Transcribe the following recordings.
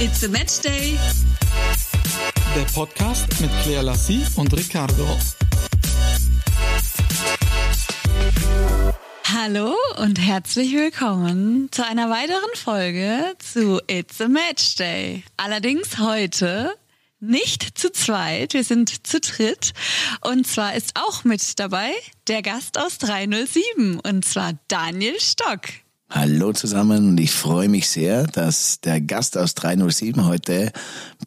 It's a Match Day. Der Podcast mit Claire Lassie und Ricardo. Hallo und herzlich willkommen zu einer weiteren Folge zu It's a Match Day. Allerdings heute nicht zu zweit, wir sind zu dritt. Und zwar ist auch mit dabei der Gast aus 307 und zwar Daniel Stock. Hallo zusammen und ich freue mich sehr, dass der Gast aus 307 heute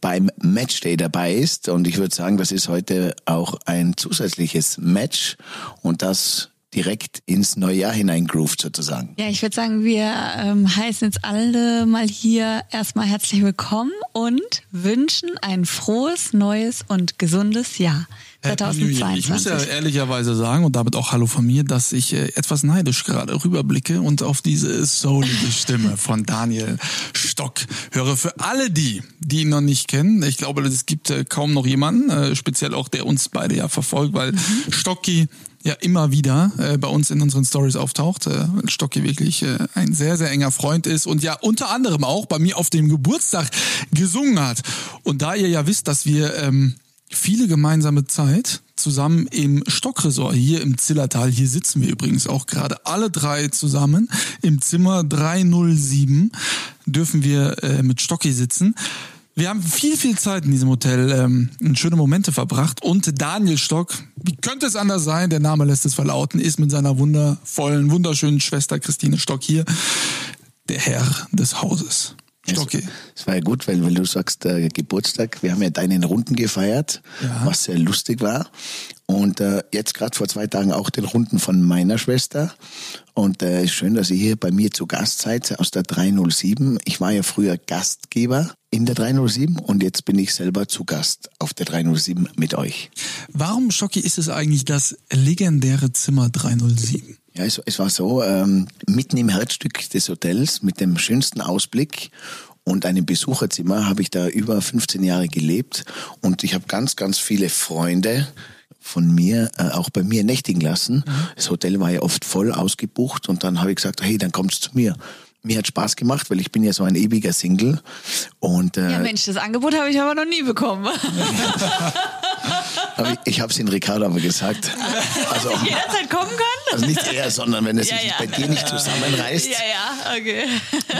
beim Matchday dabei ist und ich würde sagen, das ist heute auch ein zusätzliches Match und das direkt ins neue Jahr hineingroovt sozusagen. Ja, ich würde sagen, wir ähm, heißen jetzt alle mal hier erstmal herzlich willkommen und wünschen ein frohes, neues und gesundes Jahr. 2022. Ich muss ja ehrlicherweise sagen und damit auch Hallo von mir, dass ich äh, etwas neidisch gerade rüberblicke und auf diese soulige Stimme von Daniel Stock höre. Für alle die, die ihn noch nicht kennen, ich glaube, es gibt äh, kaum noch jemanden, äh, speziell auch der uns beide ja verfolgt, weil mhm. Stocki ja immer wieder äh, bei uns in unseren Stories auftaucht. Äh, Stocki wirklich äh, ein sehr, sehr enger Freund ist und ja unter anderem auch bei mir auf dem Geburtstag gesungen hat. Und da ihr ja wisst, dass wir ähm, viele gemeinsame Zeit zusammen im Stockresort hier im Zillertal, hier sitzen wir übrigens auch gerade alle drei zusammen im Zimmer 307, dürfen wir äh, mit Stocki sitzen. Wir haben viel, viel Zeit in diesem Hotel ähm, schöne Momente verbracht. Und Daniel Stock, wie könnte es anders sein, der Name lässt es verlauten, ist mit seiner wundervollen, wunderschönen Schwester Christine Stock hier der Herr des Hauses. Stocki. Es war ja gut, weil, weil du sagst, äh, Geburtstag, wir haben ja deinen Runden gefeiert, ja. was sehr lustig war. Und äh, jetzt gerade vor zwei Tagen auch den Runden von meiner Schwester. Und äh, ist schön, dass ihr hier bei mir zu Gast seid aus der 307. Ich war ja früher Gastgeber in der 307 und jetzt bin ich selber zu Gast auf der 307 mit euch. Warum, Schocki, ist es eigentlich das legendäre Zimmer 307? Ja, es, es war so, ähm, mitten im Herzstück des Hotels mit dem schönsten Ausblick und einem Besucherzimmer habe ich da über 15 Jahre gelebt und ich habe ganz, ganz viele Freunde von mir äh, auch bei mir nächtigen lassen. Mhm. Das Hotel war ja oft voll ausgebucht und dann habe ich gesagt, hey, dann kommst zu mir mir hat Spaß gemacht, weil ich bin ja so ein ewiger Single. Und, äh, ja Mensch, das Angebot habe ich aber noch nie bekommen. aber ich, ich habe es in Ricardo aber gesagt. Also, jederzeit kommen kann? Also nicht er, sondern wenn es ja, sich ja. bei dir nicht zusammenreißt, ja, ja, okay.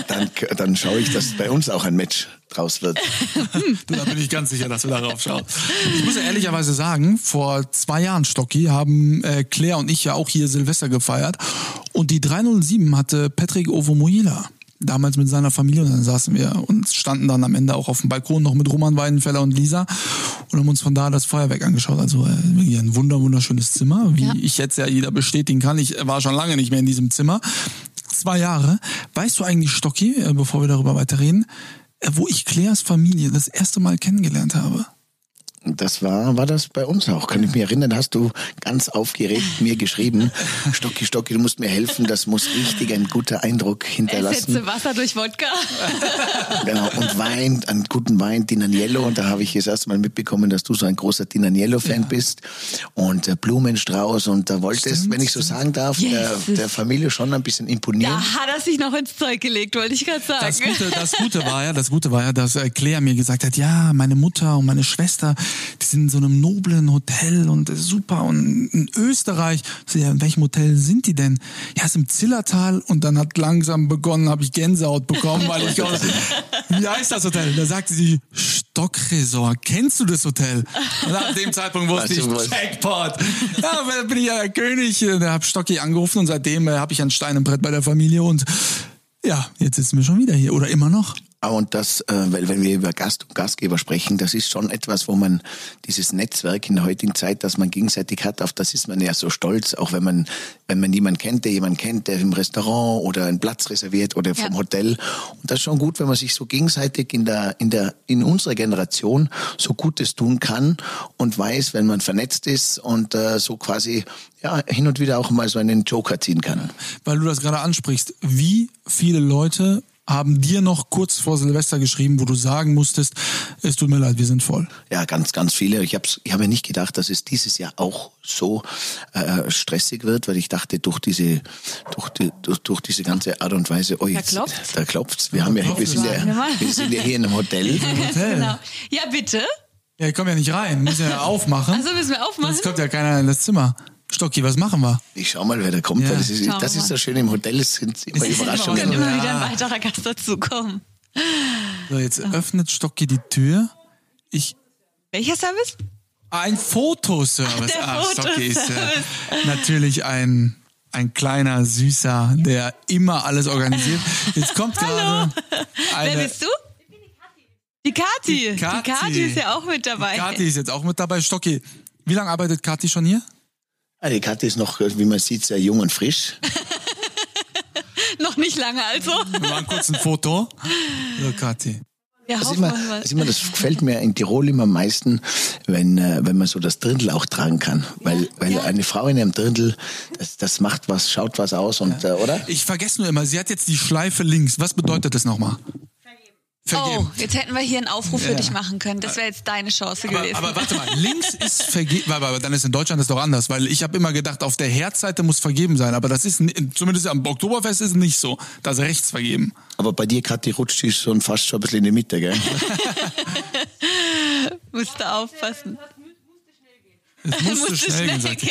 dann, dann schaue ich, dass bei uns auch ein Match draus wird. da bin ich ganz sicher, dass du darauf schaust. Ich muss ja ehrlicherweise sagen, vor zwei Jahren, Stocki, haben äh, Claire und ich ja auch hier Silvester gefeiert und die 307 hatte Patrick Ovomoila damals mit seiner Familie und dann saßen wir und standen dann am Ende auch auf dem Balkon noch mit Roman Weidenfeller und Lisa und haben uns von da das Feuerwerk angeschaut. Also äh, ein wunder wunderschönes Zimmer, wie ja. ich jetzt ja jeder bestätigen kann. Ich war schon lange nicht mehr in diesem Zimmer. Zwei Jahre. Weißt du eigentlich, Stocki, äh, bevor wir darüber weiterreden, äh, wo ich Claires Familie das erste Mal kennengelernt habe? Das war, war das bei uns auch. Kann ich mich erinnern, hast du ganz aufgeregt mir geschrieben, Stocki, Stocki, du musst mir helfen, das muss richtig ein guter Eindruck hinterlassen. Ersetze Wasser durch Wodka. genau, und Wein, einen guten Wein, Dinaniello. Und da habe ich das erste Mal mitbekommen, dass du so ein großer Dinaniello-Fan ja. bist. Und äh, Blumenstrauß. Und da wolltest, Stimmt. wenn ich so sagen darf, yes. der, der, Familie schon ein bisschen imponieren. Da hat er sich noch ins Zeug gelegt, wollte ich gerade sagen. Das Gute, das Gute war ja, das Gute war ja, dass äh, Claire mir gesagt hat, ja, meine Mutter und meine Schwester, die sind in so einem noblen Hotel und super und in Österreich. Ja, in welchem Hotel sind die denn? Ja, ist im Zillertal und dann hat langsam begonnen, habe ich Gänsehaut bekommen, weil ich aus, wie heißt das Hotel? Da sagte sie Stockresort. Kennst du das Hotel? Und ab dem Zeitpunkt wusste ich Jackpot. Ja, da bin ich ja König. Da habe Stocki angerufen und seitdem äh, habe ich ein Stein im Brett bei der Familie und ja, jetzt sitzen wir schon wieder hier oder immer noch. Ah, und das, äh, weil wenn wir über Gast und Gastgeber sprechen, das ist schon etwas, wo man dieses Netzwerk in der heutigen Zeit, das man gegenseitig hat, auf das ist man ja so stolz, auch wenn man, wenn man jemanden kennt, der jemanden kennt, der im Restaurant oder einen Platz reserviert oder vom ja. Hotel. Und das ist schon gut, wenn man sich so gegenseitig in der, in der, in unserer Generation so Gutes tun kann und weiß, wenn man vernetzt ist und äh, so quasi ja, hin und wieder auch mal so einen Joker ziehen kann. Weil du das gerade ansprichst, wie viele Leute haben dir noch kurz vor Silvester geschrieben, wo du sagen musstest, es tut mir leid, wir sind voll. Ja, ganz, ganz viele. Ich habe ich hab ja nicht gedacht, dass es dieses Jahr auch so äh, stressig wird, weil ich dachte, durch diese, durch, die, durch, durch diese ganze Art und Weise, oh, jetzt, Da klopft's. da klopft's. Wir haben ja, wir sind ja, wir sind ja hier in einem Hotel. Hotel. Genau. Ja, bitte. Ja, ich komme ja nicht rein, müssen ja aufmachen. Also müssen wir aufmachen. Sonst kommt ja keiner in das Zimmer. Stocki, was machen wir? Ich schau mal, wer da kommt. Ja. Das ist, das ist mal. so schön im Hotel, es sind immer immer Überraschungen. Kann immer Ja. wieder ein weiterer Gast dazukommen. So, jetzt öffnet Stocki die Tür. Ich Welcher Service? Ein Fotoservice. Der Ah, Stocki ist äh, natürlich ein, ein kleiner Süßer, der immer alles organisiert. Jetzt kommt gerade Wer eine. bist du? Die Kati. Die Kati. Die Kati ist ja auch mit dabei. Kathi ist jetzt auch mit dabei. Stocki, wie lange arbeitet Kathi schon hier? Ah, die Katze ist noch, wie man sieht, sehr jung und frisch. Noch nicht lange also. Wir machen kurz ein Foto. So, Kathi. Ja, Das, immer, das, immer, das gefällt mir in Tirol immer am meisten, wenn, äh, wenn man so das Dirndl auch tragen kann. Weil, weil ja. eine Frau in einem Dirndl, das, das macht was, schaut was aus und, äh, oder? Ich vergesse nur immer, sie hat jetzt die Schleife links. Was bedeutet das nochmal? Vergeben. Oh, jetzt hätten wir hier einen Aufruf für Ja. dich machen können. Das wäre jetzt deine Chance Aber, gewesen. aber warte mal, links ist vergeben, aber dann ist in Deutschland das doch anders, weil ich habe immer gedacht, auf der Herzseite muss vergeben sein, aber das ist zumindest am Oktoberfest ist es nicht so, da ist rechts vergeben. Aber bei dir, Kathi, rutscht die schon fast schon ein bisschen in die Mitte, gell? Musst du aufpassen. Es musste Musste schnell gehen. schnell sagt sie.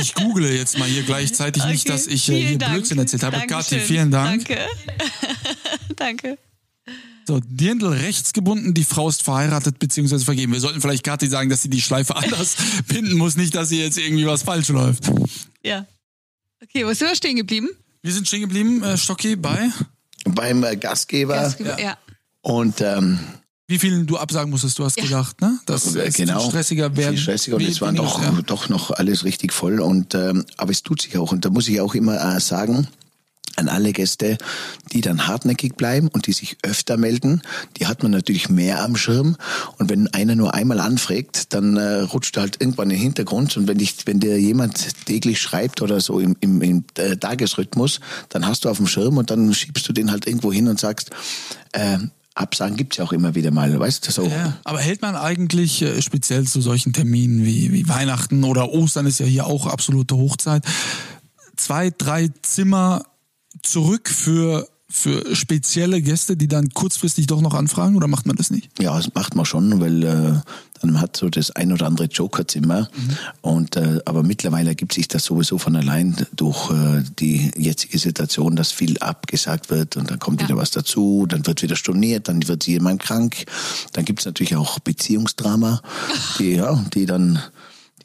Ich google jetzt mal hier gleichzeitig nicht, Okay, dass ich äh, vielen hier Dank. Blödsinn erzählt habe. Dankeschön. Kathi, vielen Dank. Danke. Danke. So, Dirndl rechts gebunden, die Frau ist verheiratet bzw. vergeben. Wir sollten vielleicht Kathi sagen, dass sie die Schleife anders binden muss, nicht, dass sie jetzt irgendwie was falsch läuft. Ja. Okay, wo sind wir stehen geblieben? Wir sind stehen geblieben, äh, Stocki, bei Beim äh, Gastgeber. Gastgeber- ja. Und ähm, wie vielen du absagen musstest, du hast Ja. gedacht, ne? Das äh, ist genau, viel stressiger werden. viel stressiger und es war doch, ja. doch noch alles richtig voll. Und ähm, aber es tut sich auch. Und da muss ich auch immer äh, sagen, an alle Gäste, die dann hartnäckig bleiben und die sich öfter melden, die hat man natürlich mehr am Schirm. Und wenn einer nur einmal anfragt, dann äh, rutscht er halt irgendwann in den Hintergrund. Und wenn dich, wenn dir jemand täglich schreibt oder so im, im, im äh, Tagesrhythmus, dann hast du auf dem Schirm und dann schiebst du den halt irgendwo hin und sagst, äh, Absagen gibt's ja auch immer wieder mal, weißt du so. Ja, aber hält man eigentlich äh, speziell zu solchen Terminen wie, wie Weihnachten oder Ostern ist ja hier auch absolute Hochzeit, zwei, drei Zimmer zurück für, für spezielle Gäste, die dann kurzfristig doch noch anfragen oder macht man das nicht? Ja, das macht man schon, weil äh, dann hat so das ein oder andere Jokerzimmer. Und äh, aber mittlerweile ergibt sich das sowieso von allein durch äh, die jetzige Situation, dass viel abgesagt wird und dann kommt Ja. wieder was dazu, dann wird wieder storniert, dann wird jemand krank. Dann gibt's natürlich auch Beziehungsdrama, die ja, die dann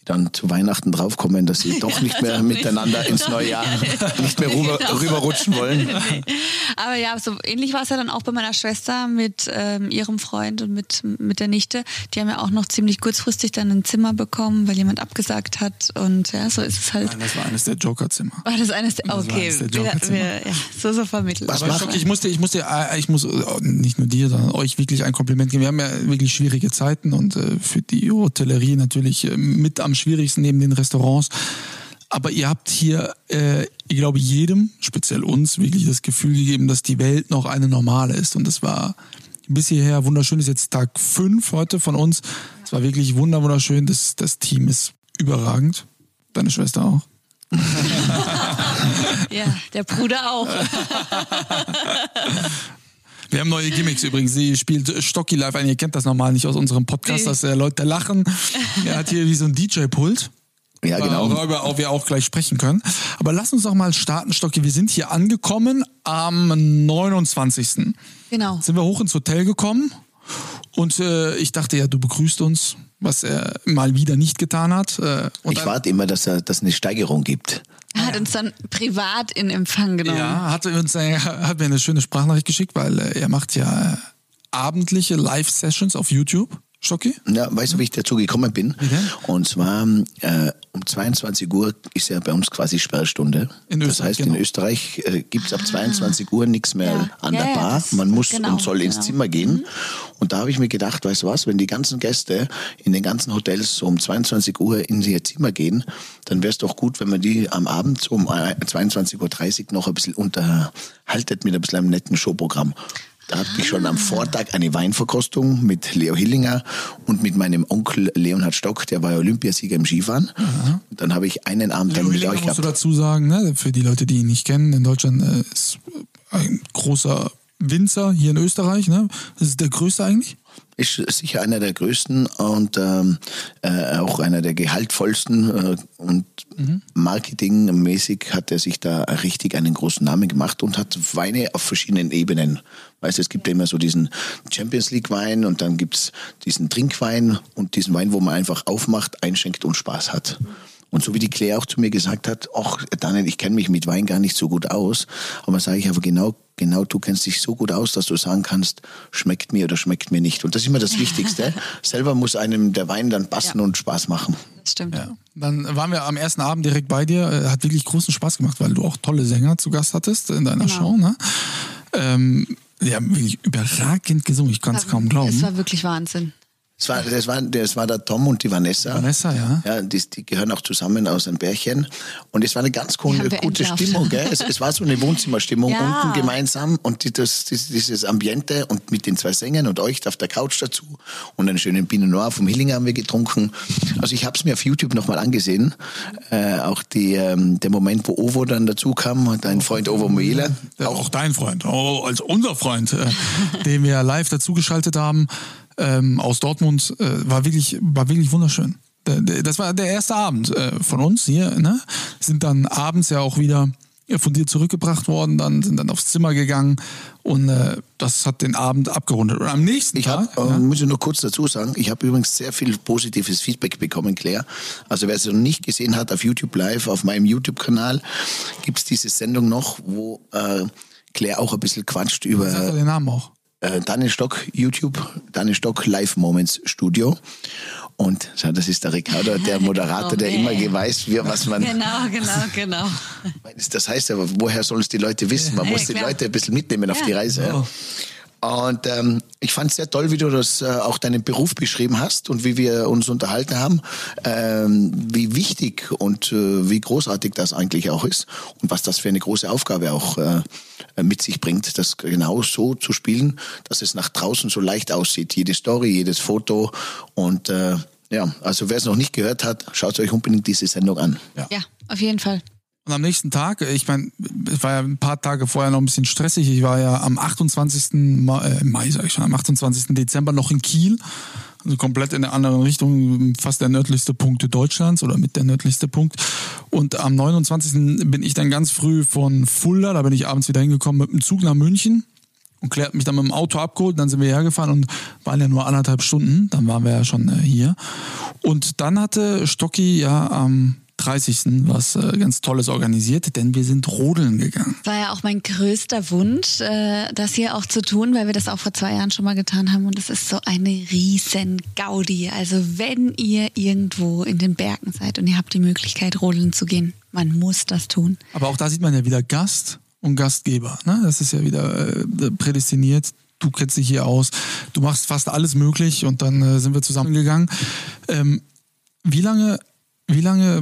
die dann zu Weihnachten draufkommen, dass sie doch nicht mehr Doch nicht. miteinander ins neue Jahr nicht mehr rüber, Genau. rüberrutschen wollen. Aber ja, so ähnlich war es ja dann auch bei meiner Schwester mit ähm, ihrem Freund und mit, mit der Nichte. Die haben ja auch noch ziemlich kurzfristig dann ein Zimmer bekommen, weil jemand abgesagt hat. Und ja, so ist es halt. Nein, das war eines der Jokerzimmer. War das eines der, war okay, eines der wir, Jokerzimmer. wir, ja, so, so vermittelt. Was Aber ich musste, ich musste, äh, ich muss äh, nicht nur dir, sondern euch wirklich ein Kompliment geben. Wir haben ja wirklich schwierige Zeiten und äh, für die Hotellerie natürlich äh, mit am schwierigsten neben den Restaurants. Aber ihr habt hier, äh, ich glaube, jedem, speziell uns, wirklich das Gefühl gegeben, dass die Welt noch eine normale ist. Und das war bis hierher wunderschön. Das ist jetzt Tag fünf heute von uns. Es war wirklich wunder wunderschön. Das, das Team ist überragend. Deine Schwester auch. Ja, der Bruder auch. Wir haben neue Gimmicks übrigens. Sie spielt Stocki live ein. Ihr kennt das normal nicht aus unserem Podcast, dass äh, Leute lachen. Er hat hier wie so ein DJ-Pult. Ja, genau. Worüber auch wir auch gleich sprechen können. Aber lass uns doch mal starten, Stocki. Wir sind hier angekommen am 29. Genau. Sind wir hoch ins Hotel gekommen und äh, ich dachte ja, du begrüßt uns, was er mal wieder nicht getan hat. Äh, und Ich warte immer, dass er- dass es eine Steigerung gibt. Er hat uns dann privat in Empfang genommen. Ja, hat, uns, äh, hat mir eine schöne Sprachnachricht geschickt, weil äh, er macht ja äh, abendliche Live-Sessions auf YouTube. Stocki? Ja, weißt du, wie ich dazu gekommen bin? Denn? Und zwar äh, um um 22 Uhr ist ja bei uns quasi Sperrstunde. In das Österreich, heißt, genau. in Österreich äh, gibt es ab 22 Uhr nichts mehr Ja. an Ja, der ja, Bar. das- Man muss genau, und soll ins genau. Zimmer gehen. Und da habe ich mir gedacht, weißt du was, wenn die ganzen Gäste in den ganzen Hotels so um 22 Uhr in ihr Zimmer gehen, dann wäre es doch gut, wenn man die am Abend um äh, 22.30 Uhr noch ein bisschen unterhaltet mit ein bisschen einem netten Showprogramm. Da hatte ich schon am Vortag eine Weinverkostung mit Leo Hillinger und mit meinem Onkel Leonhard Stock, der war ja Olympiasieger im Skifahren. Und dann habe ich einen Abend dann Leo mit Hillinger euch musst du gehabt. dazu sagen, ne, für die Leute, die ihn nicht kennen, in Deutschland äh, ist ein großer Winzer hier in Österreich. Ne? Das ist der größte eigentlich. Ist sicher einer der größten und ähm, äh, auch einer der gehaltvollsten äh, und marketingmäßig hat er sich da richtig einen großen Namen gemacht und hat Weine auf verschiedenen Ebenen. Weißt du, es gibt ja immer so diesen Champions League Wein und dann gibt's diesen Trinkwein und diesen Wein, wo man einfach aufmacht, einschenkt und Spaß hat. Und so wie die Claire auch zu mir gesagt hat, ach Daniel, ich kenne mich mit Wein gar nicht so gut aus, aber sage ich aber genau, genau, du kennst dich so gut aus, dass du sagen kannst, schmeckt mir oder schmeckt mir nicht. Und das ist immer das Wichtigste. Selber muss einem der Wein dann passen Ja. und Spaß machen. Das stimmt. Ja. Dann waren wir am ersten Abend direkt bei dir. Äh, Hat wirklich großen Spaß gemacht, weil du auch tolle Sänger zu Gast hattest in deiner Genau. Show. Ne? Ähm, die haben wirklich überragend gesungen. Ich kann es kaum glauben. Es war wirklich Wahnsinn. Das war, das, war, das war der Tom und die Vanessa. Vanessa, ja. Ja, die, die gehören auch zusammen aus einem Bärchen. Und es war eine ganz coole, gute entlarvt. Stimmung. Gell? Es, es war so eine Wohnzimmerstimmung Ja. unten gemeinsam und die, das, das, dieses Ambiente und mit den zwei Sängern und euch auf der Couch dazu und einen schönen Pinot Noir vom Hillinger haben wir getrunken. Also ich habe es mir auf YouTube nochmal angesehen. Äh, auch die, ähm, der Moment, wo Ovo dann dazu kam, dein Freund Ovo Muela. Ja, auch dein Freund, oh, als unser Freund, äh, den wir live dazugeschaltet haben ähm, aus Dortmund, äh, war wirklich, war wirklich wunderschön. Der- der- Das war der erste Abend äh, von uns hier. Ne? Sind dann abends ja auch wieder von dir zurückgebracht worden, dann sind dann aufs Zimmer gegangen und äh, das hat den Abend abgerundet. Und am nächsten Ich Tag, äh, muss ich nur kurz dazu sagen, ich habe übrigens sehr viel positives Feedback bekommen, Claire. Also wer es noch nicht gesehen hat, auf YouTube Live, auf meinem YouTube-Kanal, gibt's diese Sendung noch, wo äh, Claire auch ein bisschen quatscht über doch den Namen auch. Äh, Daniel Stock YouTube, Daniel Stock Live Moments Studio. Und schau, das ist der Ricardo, der Moderator, der immer weiß, wie, was man. Genau, genau, genau. Das heißt aber, woher sollen es die Leute wissen? Man Ja, muss die klar. Leute ein bisschen mitnehmen auf Ja. die Reise. Ja. Und ähm, ich fand es sehr toll, wie du das äh, auch deinen Beruf beschrieben hast und wie wir uns unterhalten haben, ähm, wie wichtig und äh, wie großartig das eigentlich auch ist und was das für eine große Aufgabe auch äh, mit sich bringt, das genau so zu spielen, dass es nach draußen so leicht aussieht. Jede Story, jedes Foto und äh, ja, also wer es noch nicht gehört hat, schaut euch unbedingt diese Sendung an. Ja. Ja, auf jeden Fall. Und am nächsten Tag, ich meine, es war ja ein paar Tage vorher noch ein bisschen stressig. Ich war ja am 28. Mai, äh, Mai sag ich schon, am 28. Dezember noch in Kiel. Also komplett in der anderen Richtung, fast der nördlichste Punkt Deutschlands oder mit der nördlichste Punkt. Und am 29. bin ich dann ganz früh von Fulda, da bin ich abends wieder hingekommen mit dem Zug nach München und Claire mich dann mit dem Auto abgeholt, dann sind wir hergefahren und waren ja nur anderthalb Stunden, dann waren wir ja schon äh, hier. Und dann hatte Stocki ja am 30. was äh, ganz Tolles organisiert, denn wir sind rodeln gegangen. War ja auch mein größter Wunsch, äh, das hier auch zu tun, weil wir das auch vor zwei Jahren schon mal getan haben. Und es ist so eine riesen Gaudi. Also wenn ihr irgendwo in den Bergen seid und ihr habt die Möglichkeit, rodeln zu gehen, man muss das tun. Aber auch da sieht man ja wieder Gast und Gastgeber. Ne? Das ist ja wieder äh, prädestiniert. Du kennst dich hier aus. Du machst fast alles möglich und dann äh, sind wir zusammengegangen. Ähm, wie lange, wie lange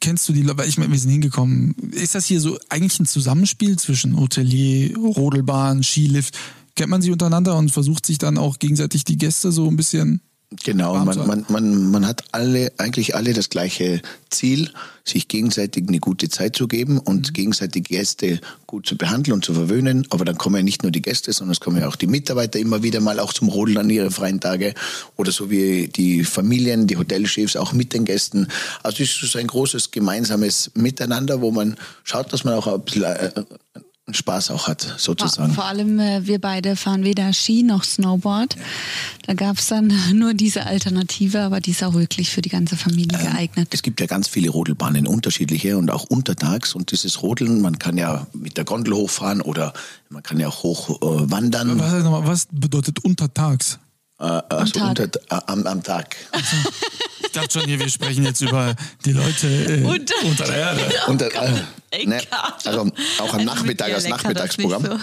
kennst du die Leute? Ich meine, wir sind hingekommen. Ist das hier so eigentlich ein Zusammenspiel zwischen Hotelier, Rodelbahn, Skilift? Kennt man sich untereinander und versucht sich dann auch gegenseitig die Gäste so ein bisschen Genau, man, man, man, man hat alle, eigentlich alle das gleiche Ziel, sich gegenseitig eine gute Zeit zu geben und gegenseitig Gäste gut zu behandeln und zu verwöhnen. Aber dann kommen ja nicht nur die Gäste, sondern es kommen ja auch die Mitarbeiter immer wieder mal auch zum Rodeln an ihre freien Tage oder so wie die Familien, die Hotelchefs auch mit den Gästen. Also es ist so ein großes gemeinsames Miteinander, wo man schaut, dass man auch ein bisschen einen Spaß auch hat, Vor, sozusagen. vor allem äh, wir beide fahren weder Ski noch Snowboard. Da gab es dann nur diese Alternative, aber die ist auch wirklich für die ganze Familie geeignet. Es gibt ja ganz viele Rodelbahnen, unterschiedliche und auch untertags. Und dieses Rodeln, man kann ja mit der Gondel hochfahren oder man kann ja auch hoch äh, wandern. Was, heißt nochmal, was bedeutet untertags? Äh, also Tag. Unter, äh, am, am Tag. Ich dachte schon hier, wir sprechen jetzt über die Leute äh, Unter- unter der Erde. Unter, äh, Ey, ne, also auch am Also Nachmittag mit als Nachmittagsprogramm.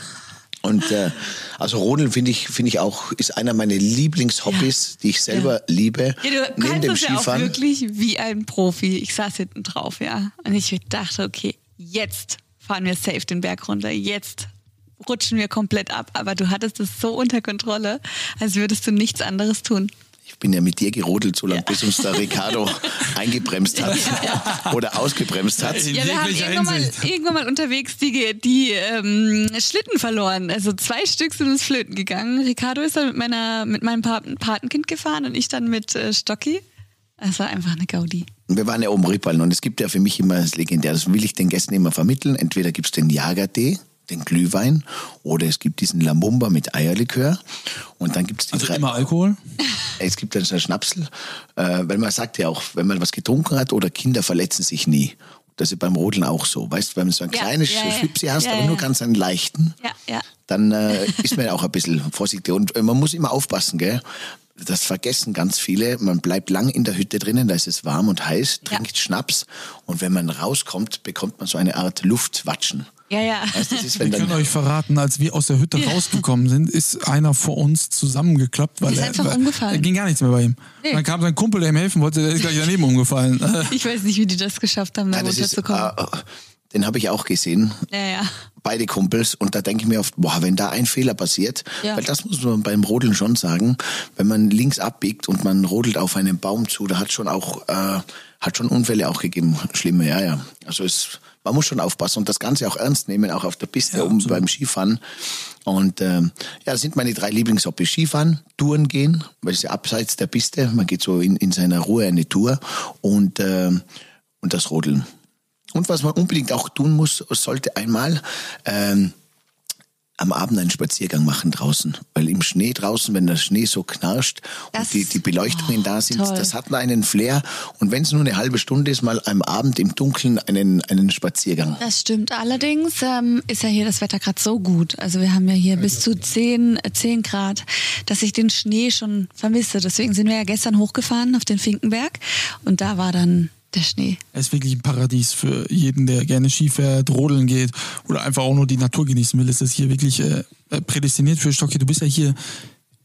Und äh, also Rodeln finde ich, finde ich auch, ist einer meiner Lieblingshobbys, die ich selber liebe. Ja, du neben kannst dem es ja auch Skifahren. wirklich wie ein Profi. Ich saß hinten drauf, ja. Und ich dachte, okay, jetzt fahren wir safe den Berg runter. Jetzt rutschen wir komplett ab. Aber du hattest es so unter Kontrolle, als würdest du nichts anderes tun. Ich bin ja mit dir gerodelt, so lange, bis uns der Ricardo eingebremst hat oder ausgebremst hat. In Ja, wir haben irgendwann mal, irgendwann mal unterwegs die, die ähm, Schlitten verloren. Also zwei Stück sind ins Flöten gegangen. Ricardo ist dann mit, meiner, mit meinem Paten, Patenkind gefahren und ich dann mit äh, Stocki. Es war einfach eine Gaudi. Wir waren ja oben Rippallen und es gibt ja für mich immer das Legendär, das will ich den Gästen immer vermitteln. Entweder gibt es den Jagertee, den Glühwein oder es gibt diesen Lamumba mit Eierlikör und dann gibt es die Also drei. immer Alkohol? Es gibt dann so einen Schnapsel, äh, weil man sagt ja auch, wenn man was getrunken hat oder Kinder verletzen sich nie. Das ist beim Rodeln auch so. Weißt du, wenn du so ein Ja, kleines ja, ja. Schlipsi hast, Ja, aber ja. nur ganz einen leichten, Ja, ja. dann äh, ist man ja auch ein bisschen vorsichtig. Und äh, man muss immer aufpassen, gell? Das vergessen ganz viele. Man bleibt lang in der Hütte drinnen, da ist es warm und heiß, Ja. trinkt Schnaps und wenn man rauskommt, bekommt man so eine Art Luftwatschen. Ja, ja. Weißt, das ist, Wir wenn können dann, euch verraten, als wir aus der Hütte rausgekommen sind, ist einer vor uns zusammengeklappt, weil Ist er, einfach umgefallen. er ging gar nichts mehr bei ihm. Nee. Dann kam sein Kumpel, der ihm helfen wollte, der ist gleich daneben umgefallen. Ich weiß nicht, wie die das geschafft haben, da Ja, das ist, runterzukommen. äh, den habe ich auch gesehen. ja, ja. beide Kumpels und da denke ich mir oft, boah, wenn da ein Fehler passiert, Ja. weil das muss man beim Rodeln schon sagen, wenn man links abbiegt und man rodelt auf einen Baum zu, da hat schon auch äh, hat schon Unfälle auch gegeben, schlimme, ja, ja. Also es man muss schon aufpassen und das Ganze auch ernst nehmen, auch auf der Piste Ja, oben beim Skifahren. Und ähm, ja, das sind meine drei Lieblingshobbys. Skifahren, Touren gehen, weil es ja abseits der Piste, man geht so in, in seiner Ruhe eine Tour und, ähm, und das Rodeln. Und was man unbedingt auch tun muss, sollte einmal ähm, am Abend einen Spaziergang machen draußen. Weil im Schnee draußen, wenn der Schnee so knarscht Das- und die, die Beleuchtungen oh, da sind, toll. das hat einen Flair. Und wenn es nur eine halbe Stunde ist, mal am Abend im Dunkeln einen, einen Spaziergang. Das stimmt. Allerdings ähm, ist ja hier das Wetter gerade so gut. Also wir haben ja hier bis zu 10, äh, 10 Grad, dass ich den Schnee schon vermisse. Deswegen sind wir ja gestern hochgefahren auf den Finkenberg und da war dann der Schnee. Es ist wirklich ein Paradies für jeden, der gerne Ski fährt, rodeln geht oder einfach auch nur die Natur genießen will. Es ist hier wirklich äh, äh, prädestiniert für Stocki. Du bist ja hier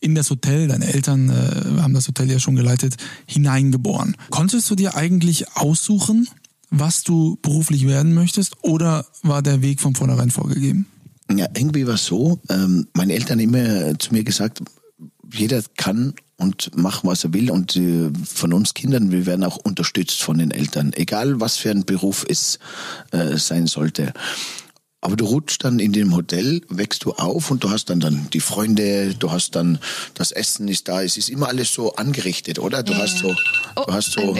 in das Hotel, deine Eltern äh, haben das Hotel ja schon geleitet, hineingeboren. Konntest du dir eigentlich aussuchen, was du beruflich werden möchtest oder war der Weg von vornherein vorgegeben? Ja, irgendwie war es so, ähm, meine Eltern haben immer zu mir gesagt, jeder kann und macht, was er will. Und äh, von uns Kindern, wir werden auch unterstützt von den Eltern, egal was für ein Beruf es äh, sein sollte. Aber du rutschst dann in dem Hotel, wächst du auf und du hast dann, dann die Freunde, du hast dann, das Essen ist da, es ist immer alles so angerichtet, oder? Du hast so, Oh, du hast ein so.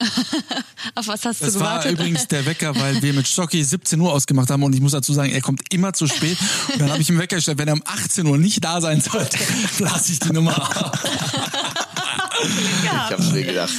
Auf was hast Das du war gewartet? übrigens der Wecker, weil wir mit Stocki 17 Uhr ausgemacht haben und ich muss dazu sagen, er kommt immer zu spät. Und dann habe ich ihm Wecker gestellt, wenn er um 18 Uhr nicht da sein sollte, blase ich die Nummer ab. ich hab's mir gedacht.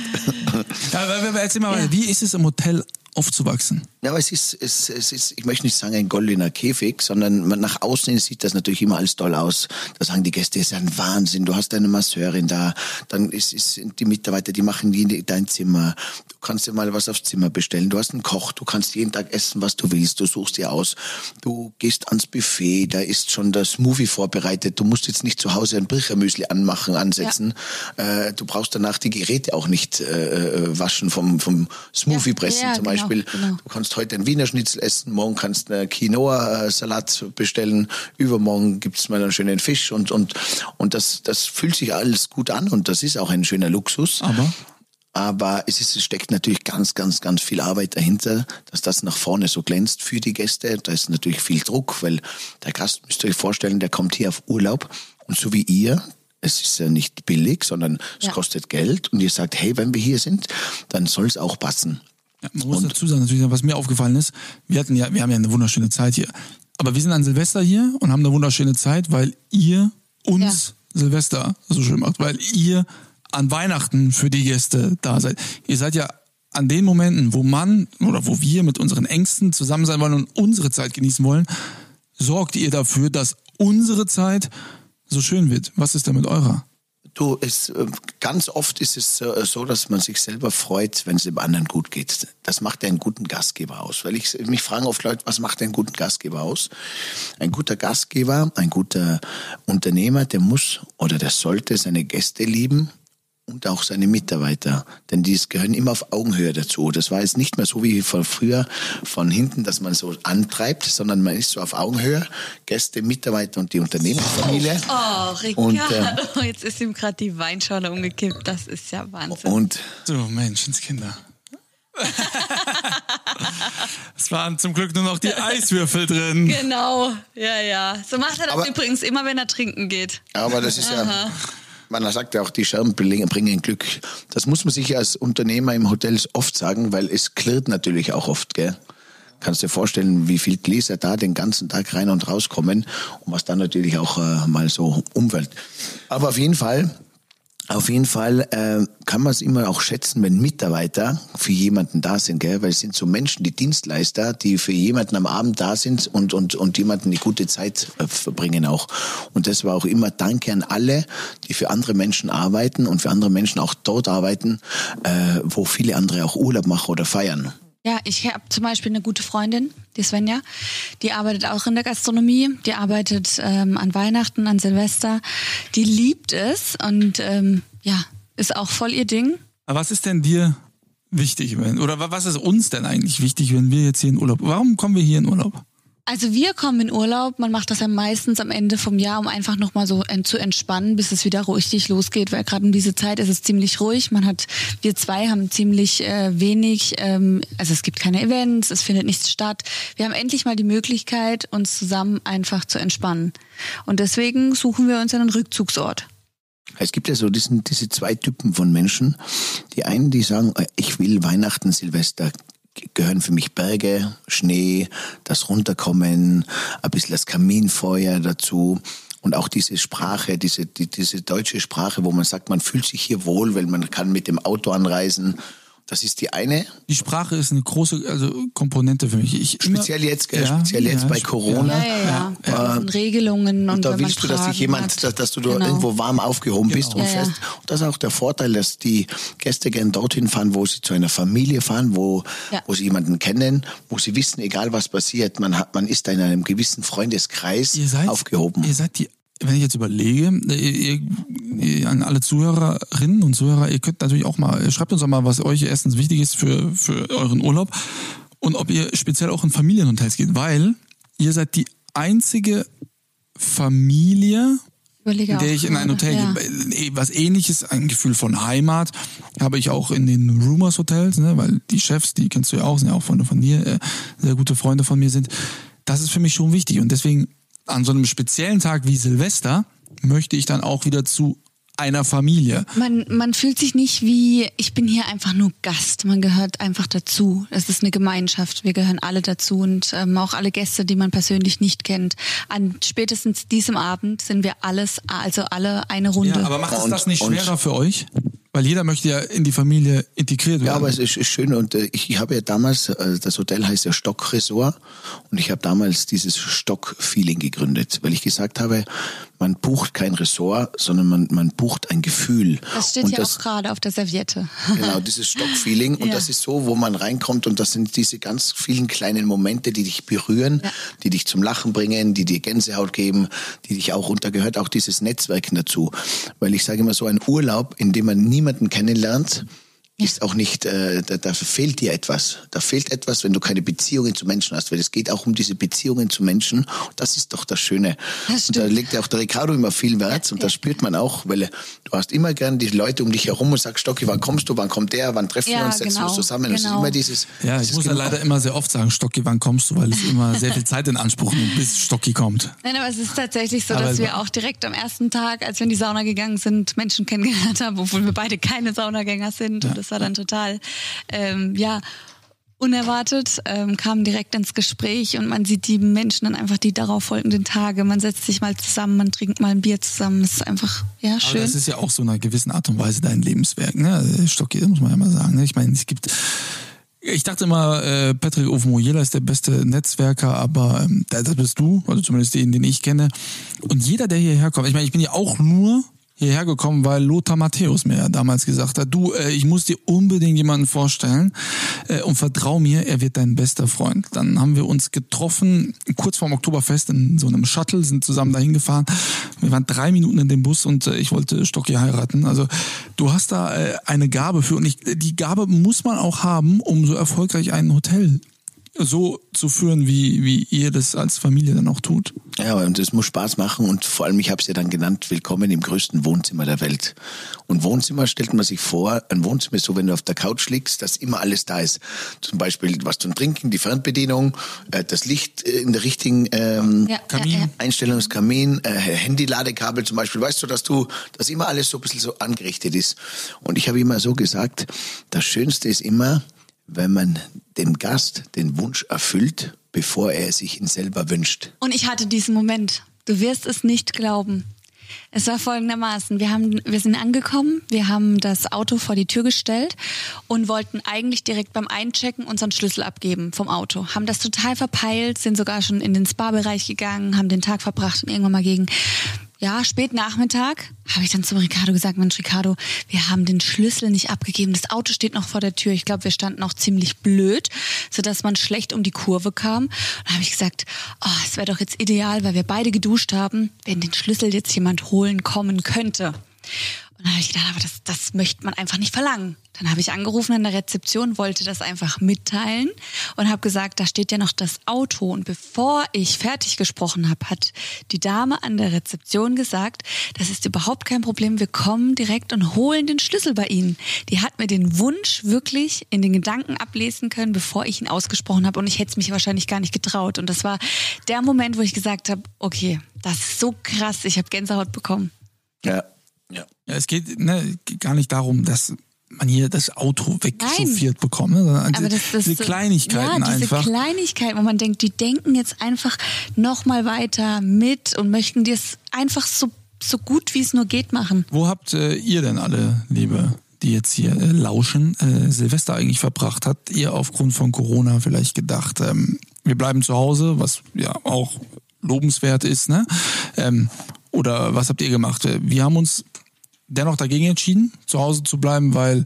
Ja, aber- aber erzähl mal, Ja. wie ist es im Hotel aufzuwachsen? Ja, aber es ist, es, es ist, ich möchte nicht sagen ein goldener Käfig, sondern man, nach außen sieht das natürlich immer alles toll aus. Da sagen die Gäste, es ist ein Wahnsinn, du hast eine Masseurin da, dann ist, ist sind die Mitarbeiter, die machen die dein Zimmer. Du kannst dir mal was aufs Zimmer bestellen. Du hast einen Koch, du kannst jeden Tag essen, was du willst. Du suchst dir aus. Du gehst ans Buffet, da ist schon das Movie vorbereitet. Du musst jetzt nicht zu Hause ein Birchermüsli anmachen, ansetzen. Äh, du brauchst danach die Geräte auch nicht äh, äh, waschen vom, vom Smoothie pressen Ja, zum genau, Beispiel. genau. Du kannst heute einen Wiener Schnitzel essen, morgen kannst du einen Quinoa-Salat bestellen, übermorgen gibt's mal einen schönen Fisch und, und, und das, das fühlt sich alles gut an und das ist auch ein schöner Luxus. Aber Aber es, ist, es steckt natürlich ganz, ganz, ganz viel Arbeit dahinter, dass das nach vorne so glänzt für die Gäste. Da ist natürlich viel Druck, weil der Gast, müsst ihr euch vorstellen, der kommt hier auf Urlaub und so wie ihr, es ist ja nicht billig, sondern es Ja. kostet Geld und ihr sagt, hey, wenn wir hier sind, dann soll es auch passen. Ja, man muss dazu sagen, natürlich, was mir aufgefallen ist, wir hatten ja, wir haben ja eine wunderschöne Zeit hier. Aber wir sind an Silvester hier und haben eine wunderschöne Zeit, weil ihr uns Silvester so schön macht, weil ihr an Weihnachten für die Gäste da seid. Ihr seid ja an den Momenten, wo man oder wo wir mit unseren Ängsten zusammen sein wollen und unsere Zeit genießen wollen, sorgt ihr dafür, dass unsere Zeit so schön wird. Was ist denn mit eurer? Du, es, äh, ganz oft ist es so, dass man sich selber freut, wenn es dem anderen gut geht. Das macht einen guten Gastgeber aus. Weil ich mich fragen oft Leute, was macht einen guten Gastgeber aus? Ein guter Gastgeber, ein guter Unternehmer, der muss oder der sollte seine Gäste lieben und auch seine Mitarbeiter, denn die gehören immer auf Augenhöhe dazu. Das war jetzt nicht mehr so wie von früher von hinten, dass man so antreibt, sondern man ist so auf Augenhöhe. Gäste, Mitarbeiter und die Unternehmensfamilie. Oh, Ricardo, und, äh, jetzt ist ihm gerade die Weinschorle umgekippt. Das ist ja Wahnsinn. Und so Menschenskinder. es waren zum Glück nur noch die Eiswürfel drin. Genau, ja, ja. So macht er das aber, übrigens immer, wenn er trinken geht. Aber das ist Aha. ja man sagt ja auch, die Scherben bringen Glück. Das muss man sich als Unternehmer im Hotel oft sagen, weil es klirrt natürlich auch oft, gell? Kannst dir vorstellen, wie viel Gläser da den ganzen Tag rein und rauskommen und was dann natürlich auch äh, mal so umwelt. Aber auf jeden Fall auf jeden Fall äh, kann man es immer auch schätzen, wenn Mitarbeiter für jemanden da sind, gell? weil es sind so Menschen, die Dienstleister, die für jemanden am Abend da sind und, und, und jemanden eine gute Zeit äh, verbringen auch. Und das war auch immer Danke an alle, die für andere Menschen arbeiten und für andere Menschen auch dort arbeiten, äh, wo viele andere auch Urlaub machen oder feiern. Ja, ich habe zum Beispiel eine gute Freundin, die Svenja, die arbeitet auch in der Gastronomie, die arbeitet ähm, an Weihnachten, an Silvester, die liebt es und ähm, ja, ist auch voll ihr Ding. Aber was ist denn dir wichtig, wenn, oder was ist uns denn eigentlich wichtig, wenn wir jetzt hier in Urlaub, warum kommen wir hier in Urlaub? Also wir kommen in Urlaub, man macht das ja meistens am Ende vom Jahr, um einfach nochmal so zu entspannen, bis es wieder richtig losgeht, weil gerade um diese Zeit ist es ziemlich ruhig. Man hat, wir zwei haben ziemlich äh, wenig, ähm, also es gibt keine Events, es findet nichts statt. Wir haben endlich mal die Möglichkeit, uns zusammen einfach zu entspannen. Und deswegen suchen wir uns einen Rückzugsort. Es gibt ja so diesen, diese zwei Typen von Menschen. Die einen, die sagen, ich will Weihnachten, Silvester gehören für mich Berge, Schnee, das Runterkommen, ein bisschen das Kaminfeuer dazu und auch diese Sprache, diese, die, diese deutsche Sprache, wo man sagt, man fühlt sich hier wohl, weil man kann mit dem Auto anreisen das ist die eine. Die Sprache ist eine große also Komponente für mich. Ich speziell jetzt, ja, speziell jetzt ja, bei Corona. Ja, ja, ja. Äh, Regelungen und, und da willst du, dass sich jemand, dass, dass, du genau. irgendwo warm aufgehoben genau. bist und fest. Und das ist auch der Vorteil, dass die Gäste gerne dorthin fahren, wo sie zu einer Familie fahren, wo, wo sie jemanden kennen, wo sie wissen, egal was passiert, man hat, man ist da in einem gewissen Freundeskreis ihr seid, aufgehoben. Ihr seid die wenn ich jetzt überlege, ihr, ihr, an alle Zuhörerinnen und Zuhörer, ihr könnt natürlich auch mal, schreibt uns auch mal, was euch erstens wichtig ist für, für euren Urlaub und ob ihr speziell auch in Familienhotels geht, weil ihr seid die einzige Familie, in der ich in ein Hotel ja. gehe. Was ähnliches, ein Gefühl von Heimat, habe ich auch in den Rumors Hotels, ne, weil die Chefs, die kennst du ja auch, sind ja auch Freunde von dir, äh, sehr gute Freunde von mir sind. Das ist für mich schon wichtig und deswegen an so einem speziellen Tag wie Silvester möchte ich dann auch wieder zu einer Familie. Man, man fühlt sich nicht wie, ich bin hier einfach nur Gast. Man gehört einfach dazu. Es ist eine Gemeinschaft. Wir gehören alle dazu und ähm, auch alle Gäste, die man persönlich nicht kennt. An spätestens diesem Abend sind wir alles, also alle eine Runde. Ja, aber macht es das nicht schwerer für euch? Weil jeder möchte ja in die Familie integriert werden. Ja, aber es ist, schön und äh, ich, ich habe ja damals, äh, das Hotel heißt ja Stock Resort und ich habe damals dieses Stock-Feeling gegründet, weil ich gesagt habe, man bucht kein Ressort, sondern man, man bucht ein Gefühl. Das steht und ja das, auch gerade auf der Serviette. Genau, dieses Stock-Feeling und ja. das ist so, wo man reinkommt und das sind diese ganz vielen kleinen Momente, die dich berühren, ja. die dich zum Lachen bringen, die dir Gänsehaut geben, die dich auch, und da gehört auch dieses Netzwerken dazu. Weil ich sage immer so, ein Urlaub, in dem man niemanden kennenlernt, ist auch nicht, äh, da, da fehlt dir etwas. Da fehlt etwas, wenn du keine Beziehungen zu Menschen hast, weil es geht auch um diese Beziehungen zu Menschen. Das ist doch das Schöne. Das und da legt ja auch der Ricardo immer viel Wert und das spürt man auch, weil du hast immer gern die Leute um dich herum und sagst, Stocki, wann kommst du, wann kommt der, wann treffen ja, wir uns, setzen genau, wir uns zusammen. Genau. Das ist genau. immer dieses. Ja, ich muss ja leider immer sehr oft sagen, Stocki, wann kommst du, weil es immer sehr viel Zeit in Anspruch nimmt, bis Stocki kommt. Nein, aber es ist tatsächlich so, aber dass wir auch direkt am ersten Tag, als wir in die Sauna gegangen sind, Menschen kennengelernt haben, obwohl wir beide keine Saunagänger sind. Ja. Und das war dann total ähm, ja, unerwartet, ähm, kamen direkt ins Gespräch und man sieht die Menschen dann einfach die darauf folgenden Tage. Man setzt sich mal zusammen, man trinkt mal ein Bier zusammen. Das ist einfach, ja, schön. Aber das ist ja auch so einer gewissen Art und Weise dein Lebenswerk, ne? Stocki, muss man ja mal sagen. Ne? Ich meine, es gibt ich dachte immer, äh, Patrick Ofenmojela ist der beste Netzwerker, aber ähm, das bist du, also zumindest den, den ich kenne. Und jeder, der hierher kommt, ich meine, ich bin ja auch nur hierher gekommen, weil Lothar Matthäus mir damals gesagt hat, du, äh, ich muss dir unbedingt jemanden vorstellen äh, und vertrau mir, er wird dein bester Freund. Dann haben wir uns getroffen, kurz vorm Oktoberfest in so einem Shuttle, sind zusammen dahin gefahren. Wir waren drei Minuten in dem Bus und äh, ich wollte Stocki heiraten. Also du hast da eine Gabe für und ich, die Gabe muss man auch haben, um so erfolgreich ein Hotel so zu führen, wie, wie ihr das als Familie dann auch tut. Ja, und es muss Spaß machen und vor allem, ich habe es ja dann genannt, willkommen im größten Wohnzimmer der Welt. Und Wohnzimmer stellt man sich vor, ein Wohnzimmer ist so, wenn du auf der Couch liegst, dass immer alles da ist. Zum Beispiel was zum Trinken, die Fernbedienung, äh, das Licht äh, in der richtigen ähm, Ja, Kamin, ja, ja. Einstellungskamin, äh, Handy-Ladekabel zum Beispiel. Weißt du, dass du, dass immer alles so ein bisschen so angerichtet ist. Und ich habe immer so gesagt, das Schönste ist immer, wenn man dem Gast den Wunsch erfüllt, bevor er sich ihn selber wünscht. Und ich hatte diesen Moment. Du wirst es nicht glauben. Es war folgendermaßen. Wir haben, wir sind angekommen, wir haben das Auto vor die Tür gestellt und wollten eigentlich direkt beim Einchecken unseren Schlüssel abgeben vom Auto. Haben das total verpeilt, sind sogar schon in den Spa-Bereich gegangen, haben den Tag verbracht und irgendwann mal gegen ja, spät Nachmittag habe ich dann zum Ricardo gesagt, Mensch, Ricardo, wir haben den Schlüssel nicht abgegeben. Das Auto steht noch vor der Tür. Ich glaube, wir standen auch ziemlich blöd, sodass man schlecht um die Kurve kam. Und da habe ich gesagt, oh, es wäre doch jetzt ideal, weil wir beide geduscht haben, wenn den Schlüssel jetzt jemand holen kommen könnte. Und dann habe ich gedacht, aber das, das möchte man einfach nicht verlangen. Dann habe ich angerufen an der Rezeption, wollte das einfach mitteilen und habe gesagt, da steht ja noch das Auto. Und bevor ich fertig gesprochen habe, hat die Dame an der Rezeption gesagt, das ist überhaupt kein Problem, wir kommen direkt und holen den Schlüssel bei Ihnen. Die hat mir den Wunsch wirklich in den Gedanken ablesen können, bevor ich ihn ausgesprochen habe. Und ich hätte es mich wahrscheinlich gar nicht getraut. Und das war der Moment, wo ich gesagt habe, okay, das ist so krass, ich habe Gänsehaut bekommen. Ja. Ja. Ja, es geht ne, gar nicht darum, dass man hier das Auto wegchauffiert bekommt, ne, sondern Aber das, das diese so- Kleinigkeiten ja, diese einfach. Kleinigkeiten, wo man denkt, die denken jetzt einfach noch mal weiter mit und möchten dir es einfach so so gut wie es nur geht machen. Wo habt äh, ihr denn alle, liebe, die jetzt hier äh, lauschen, äh, Silvester eigentlich verbracht? Habt ihr aufgrund von Corona vielleicht gedacht, ähm, wir bleiben zu Hause, was ja auch lobenswert ist, ne? Ähm, oder was habt ihr gemacht? Äh, Wir haben uns dennoch dagegen entschieden, zu Hause zu bleiben, weil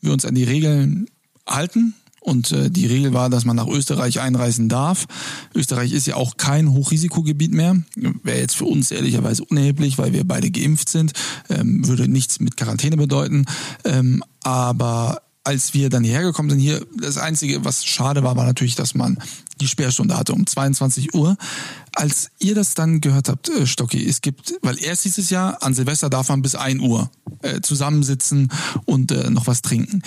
wir uns an die Regeln halten. Und äh, die Regel war, dass man nach Österreich einreisen darf. Österreich ist ja auch kein Hochrisikogebiet mehr. Wäre jetzt für uns ehrlicherweise unerheblich, weil wir beide geimpft sind. Ähm, würde nichts mit Quarantäne bedeuten. Ähm, aber als wir dann hierher gekommen sind, hier, das Einzige, was schade war, war natürlich, dass man die Sperrstunde hatte um 22 Uhr. Als ihr das dann gehört habt, äh, Stocki, es gibt, weil erst hieß es ja, an Silvester darf man bis 1 Uhr äh, zusammensitzen und äh, noch was trinken.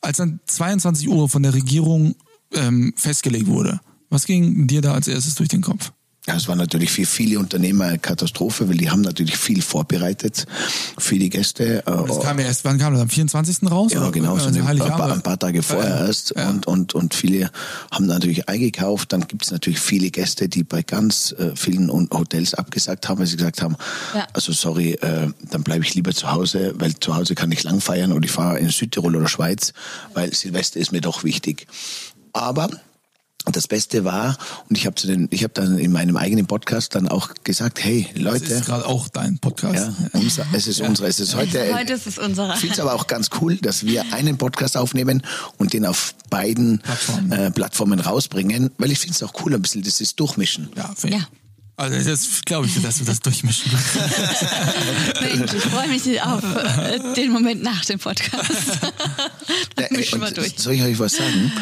Als dann 22 Uhr von der Regierung ähm, festgelegt wurde, was ging dir da als erstes durch den Kopf? Ja, es war natürlich für viele Unternehmer eine Katastrophe, weil die haben natürlich viel vorbereitet für die Gäste. Äh, Das kam ja erst, wann kam das? Am 24. raus? Ja, genau, so Also ein, paar, ein paar Tage vorher Ja, erst. Ja. Und, und, und viele haben natürlich eingekauft. Dann gibt es natürlich viele Gäste, die bei ganz äh, vielen Hotels abgesagt haben, weil sie gesagt haben, Ja. also sorry, äh, dann bleibe ich lieber zu Hause, weil zu Hause kann ich lang feiern oder ich fahre in Südtirol oder Schweiz, weil Silvester ist mir doch wichtig. Aber das Beste war, und ich habe zu den, ich habe dann in meinem eigenen Podcast dann auch gesagt, hey Das Leute, ist gerade auch dein Podcast. ja, unser, es ist unsere, es ist heute. Heute ist es unserer. Ich finde es aber auch ganz cool, dass wir einen Podcast aufnehmen und den auf beiden Plattformen. Äh, Plattformen rausbringen, weil ich finde es auch cool, ein bisschen dieses Durchmischen. Ja, find ich. Ja. Also das glaube ich, dass du das durchmischen. Mensch, ich freue mich auf äh, den Moment nach dem Podcast. Dann Äh, mischen wir und durch. soll ich euch was sagen?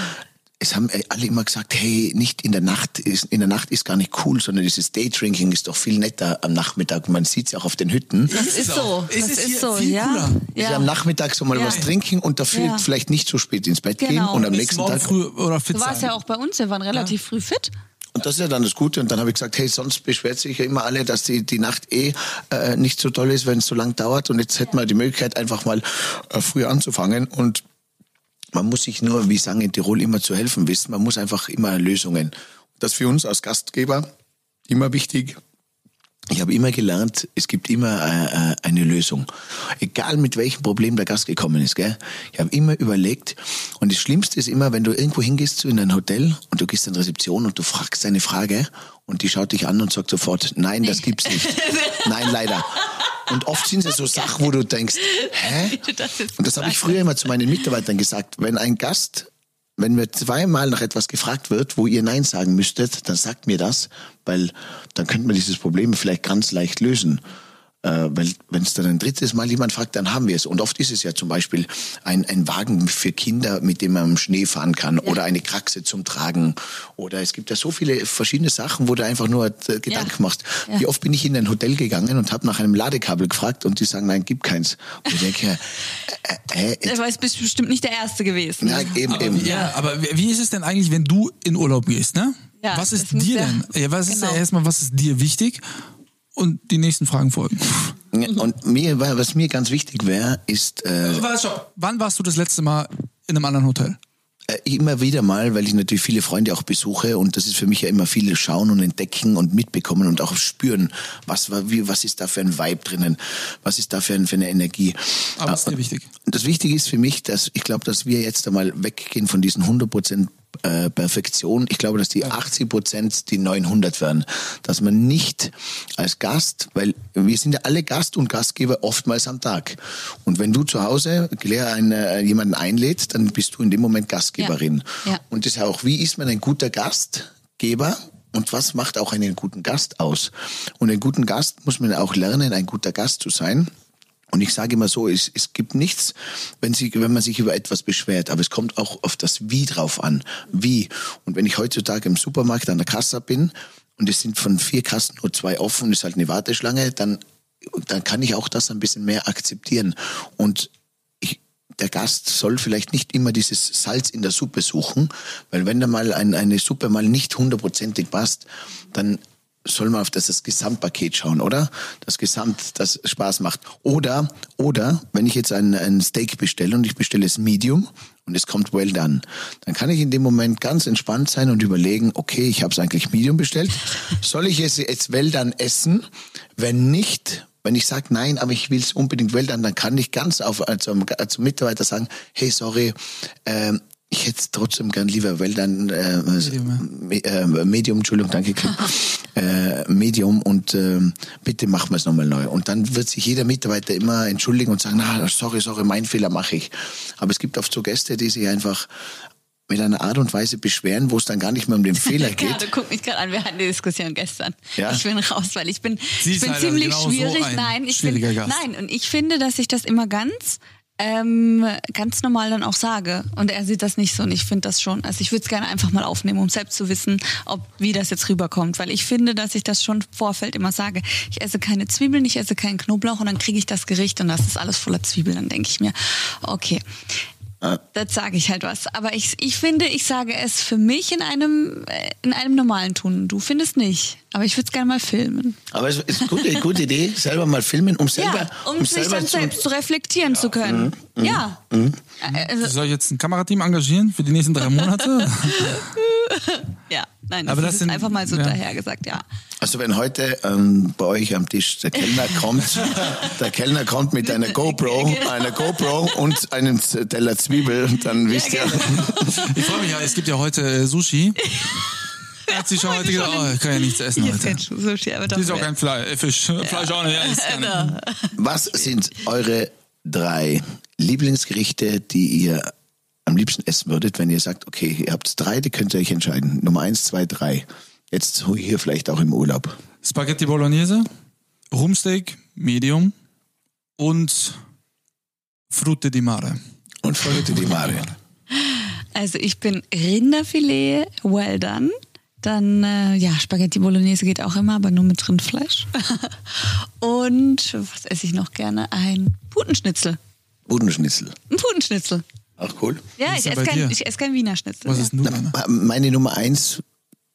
Es haben äh, alle immer gesagt, hey, nicht in der Nacht, ist, in der Nacht ist gar nicht cool, sondern dieses Daydrinking ist doch viel netter am Nachmittag. Man sieht es ja auch auf den Hütten. Das ist so. Das ist ist so, viel ja. cooler. Ja. ja. am Nachmittag so mal Ja. was trinken und dafür Ja. vielleicht nicht so spät ins Bett gehen Genau. und am Bis nächsten Tag früh oder fit Du warst sein. ja auch bei uns, wir waren relativ früh fit. Und das ist ja dann das Gute. Und dann habe ich gesagt, hey, sonst beschwert sich ja immer alle, dass die, die Nacht eh äh, nicht so toll ist, wenn es so lang dauert. Und jetzt hätten wir die Möglichkeit, einfach mal äh, früher anzufangen. Und man muss sich nur, wie sagen in Tirol, immer zu helfen wissen. Man muss einfach immer Lösungen. Das ist für uns als Gastgeber immer wichtig. Ich habe immer gelernt, es gibt immer äh, äh, eine Lösung. Egal mit welchem Problem der Gast gekommen ist. Gell? Ich habe immer überlegt. Und das Schlimmste ist immer, wenn du irgendwo hingehst in ein Hotel und du gehst in Rezeption und du fragst eine Frage und die schaut dich an und sagt sofort, nein, das gibt's nicht. nein, leider. Und oft sind es so Sachen, wo du denkst, hä? Und das habe ich früher immer zu meinen Mitarbeitern gesagt. Wenn ein Gast, wenn mir zweimal nach etwas gefragt wird, wo ihr Nein sagen müsstet, dann sagt mir das, weil dann könnte man dieses Problem vielleicht ganz leicht lösen. Äh, weil wenn es dann ein drittes Mal jemand fragt, dann haben wir es. Und oft ist es ja zum Beispiel ein, ein Wagen für Kinder, mit dem man im Schnee fahren kann oder eine Kraxe zum Tragen. Oder es gibt ja so viele verschiedene Sachen, wo du einfach nur äh, Gedanken machst. Ja. Wie oft bin ich in ein Hotel gegangen und habe nach einem Ladekabel gefragt und die sagen, nein, gibt keins. Und ich denke, äh, äh, Aber es bist bestimmt nicht der Erste gewesen. ja, eben, Aber, eben. ja, aber wie ist es denn eigentlich, wenn du in Urlaub gehst, ne? Ja, was ist dir ja- denn? Ja, was ist genau. erstmal, was ist dir wichtig? Und die nächsten Fragen folgen. Und mir, was mir ganz wichtig wäre, ist äh, Warte, stopp. Wann warst du das letzte Mal in einem anderen Hotel? äh, immer wieder mal, weil ich natürlich viele Freunde auch besuche und das ist für mich ja immer viel schauen und entdecken und mitbekommen und auch spüren, was war, wie, was ist da für ein Vibe drinnen, was ist da für, ein, für eine Energie. Aber was ist dir wichtig? Das Wichtige ist für mich, dass ich glaube, dass wir jetzt einmal weggehen von diesen 100% äh, Perfektion. Ich glaube, dass die 80% die 900 werden. Dass man nicht als Gast, weil wir sind ja alle Gast und Gastgeber oftmals am Tag. Und wenn du zu Hause Claire, eine, jemanden einlädst, dann bist du in dem Moment Gastgeberin. Ja. Ja. Und das ist auch, wie ist man ein guter Gastgeber? Und was macht auch einen guten Gast aus? Und einen guten Gast muss man auch lernen, ein guter Gast zu sein. Und ich sage immer so, es, es gibt nichts, wenn, sie, wenn man sich über etwas beschwert, aber es kommt auch auf das Wie drauf an. Wie. Und wenn ich heutzutage im Supermarkt an der Kasse bin und es sind von vier Kassen nur zwei offen, ist halt eine Warteschlange, dann, dann kann ich auch das ein bisschen mehr akzeptieren. Und ich, der Gast soll vielleicht nicht immer dieses Salz in der Suppe suchen, weil wenn da mal ein, eine Suppe mal nicht hundertprozentig passt, dann soll man auf das, das Gesamtpaket schauen, oder? Das Gesamt, das Spaß macht. Oder, oder, wenn ich jetzt ein, ein Steak bestelle und ich bestelle es Medium und es kommt well done, dann kann ich in dem Moment ganz entspannt sein und überlegen, okay, ich habe es eigentlich Medium bestellt. Soll ich es jetzt well done essen? Wenn nicht, wenn ich sage, nein, aber ich will es unbedingt well done, dann kann ich ganz auf, also, zum Mitarbeiter sagen, hey, sorry, ähm, ich hätte es trotzdem gern lieber well done, äh, Medium, Me- äh, Medium, Entschuldigung, danke, Kim. äh, Medium und ähm, bitte machen wir es nochmal neu. Und dann wird sich jeder Mitarbeiter immer entschuldigen und sagen, na, sorry, sorry, mein Fehler mache ich. Aber es gibt oft so Gäste, die sich einfach mit einer Art und Weise beschweren, wo es dann gar nicht mehr um den Fehler Ja, du geht. guck mich gerade an, wir hatten die Diskussion gestern. Ja? Ich bin raus, weil ich bin, Sie ich ist bin leider ziemlich genau so schwierig. ein nein, ich schwieriger bin, Gast. nein, und ich finde, dass ich das immer ganz ähm, ganz normal dann auch sage. Und er sieht das nicht so und ich finde das schon. Also ich würde es gerne einfach mal aufnehmen, um selbst zu wissen, ob wie das jetzt rüberkommt. Weil ich finde, dass ich das schon im Vorfeld immer sage. Ich esse keine Zwiebeln, ich esse keinen Knoblauch und dann kriege ich das Gericht und das ist alles voller Zwiebeln. Dann denke ich mir, okay. Das sage ich halt was. Aber ich, ich finde, ich sage es für mich in einem, in einem normalen Ton. Du findest nicht. Aber ich würde es gerne mal filmen. Aber es ist eine gute, gute Idee, selber mal filmen, um selber, ja, um, sich selber dann zu, selbst zu reflektieren zu können. Ja. Äh, Also, Soll ich jetzt ein Kamerateam engagieren für die nächsten drei Monate? ja, nein, das, Aber das ist sind- einfach mal so ja. daher gesagt, ja. Also wenn heute ähm, bei euch am Tisch der Kellner kommt, der Kellner kommt mit einer GoPro, Genau. einer GoPro und einem Teller Zwiebel, dann wisst ihr, Ich freue mich ja, es gibt ja heute äh, Sushi. Er hat sich schon heute gedacht, oh, ich kann ja nichts essen heute. kein Sushi, aber doch. Ist auch kein Fleisch, äh, Fisch. Fleisch auch nicht. Ja, nicht. was sind eure drei Lieblingsgerichte, die ihr am liebsten essen würdet, wenn ihr sagt, okay, ihr habt drei, die könnt ihr euch entscheiden. Nummer eins, zwei, drei. Jetzt hier vielleicht auch im Urlaub. Spaghetti Bolognese, Rumsteak, Medium und Frutte di Mare. Und Freude die Mare. Also ich bin Rinderfilet, well done. Dann, äh, ja, Spaghetti Bolognese geht auch immer, aber nur mit Rindfleisch. Und was esse ich noch gerne? Ein Putenschnitzel. Budenschnitzel. Ein Putenschnitzel. Ach cool. Ja, ich esse, kein, ich esse kein Wiener Schnitzel. Was ja. ist du? Anna? Meine Nummer eins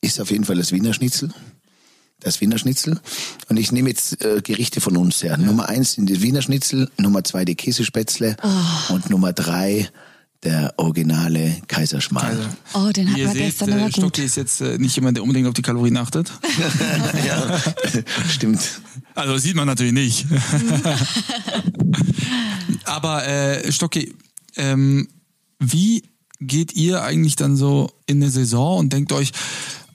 ist auf jeden Fall das Wiener Schnitzel. Das Wiener Schnitzel. Und ich nehme jetzt äh, Gerichte von uns her. Nummer eins sind die Wiener Schnitzel, Nummer zwei die Käsespätzle Oh. und Nummer drei der originale Kaiserschmarrn. Also, Oh, den ihr wir seht, gestern aber äh, gut. Stocki ist jetzt äh, nicht jemand, der unbedingt auf die Kalorien achtet. ja, stimmt. Also das sieht man natürlich nicht. Aber äh, Stocki, ähm, wie geht ihr eigentlich dann so in eine Saison und denkt euch,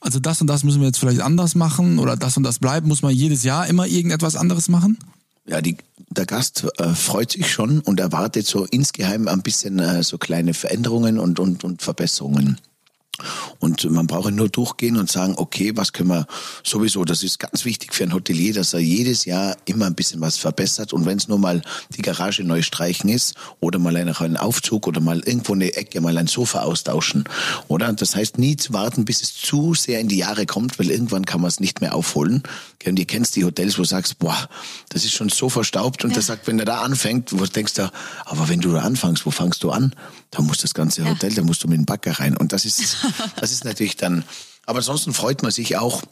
also das und das müssen wir jetzt vielleicht anders machen oder das und das bleibt, muss man jedes Jahr immer irgendetwas anderes machen? Ja, die, der Gast äh, freut sich schon und erwartet so insgeheim ein bisschen äh, so kleine Veränderungen und, und, und Verbesserungen. Und man braucht nur durchgehen und sagen, okay, was können wir sowieso, das ist ganz wichtig für ein Hotelier, dass er jedes Jahr immer ein bisschen was verbessert. Und wenn es nur mal die Garage neu streichen ist oder mal einen Aufzug oder mal irgendwo eine Ecke, mal ein Sofa austauschen. Oder? Das heißt, nie zu warten, bis es zu sehr in die Jahre kommt, weil irgendwann kann man es nicht mehr aufholen. Und ihr kennst die Hotels, wo du sagst, boah, das ist schon so verstaubt. Und ja. der sagt, wenn er da anfängt, wo denkst du, aber wenn du da anfängst, wo fängst du an? Da muss das ganze ja. Hotel, da musst du mit dem Bagger rein. Und das ist, das ist natürlich dann, aber ansonsten freut man sich auch,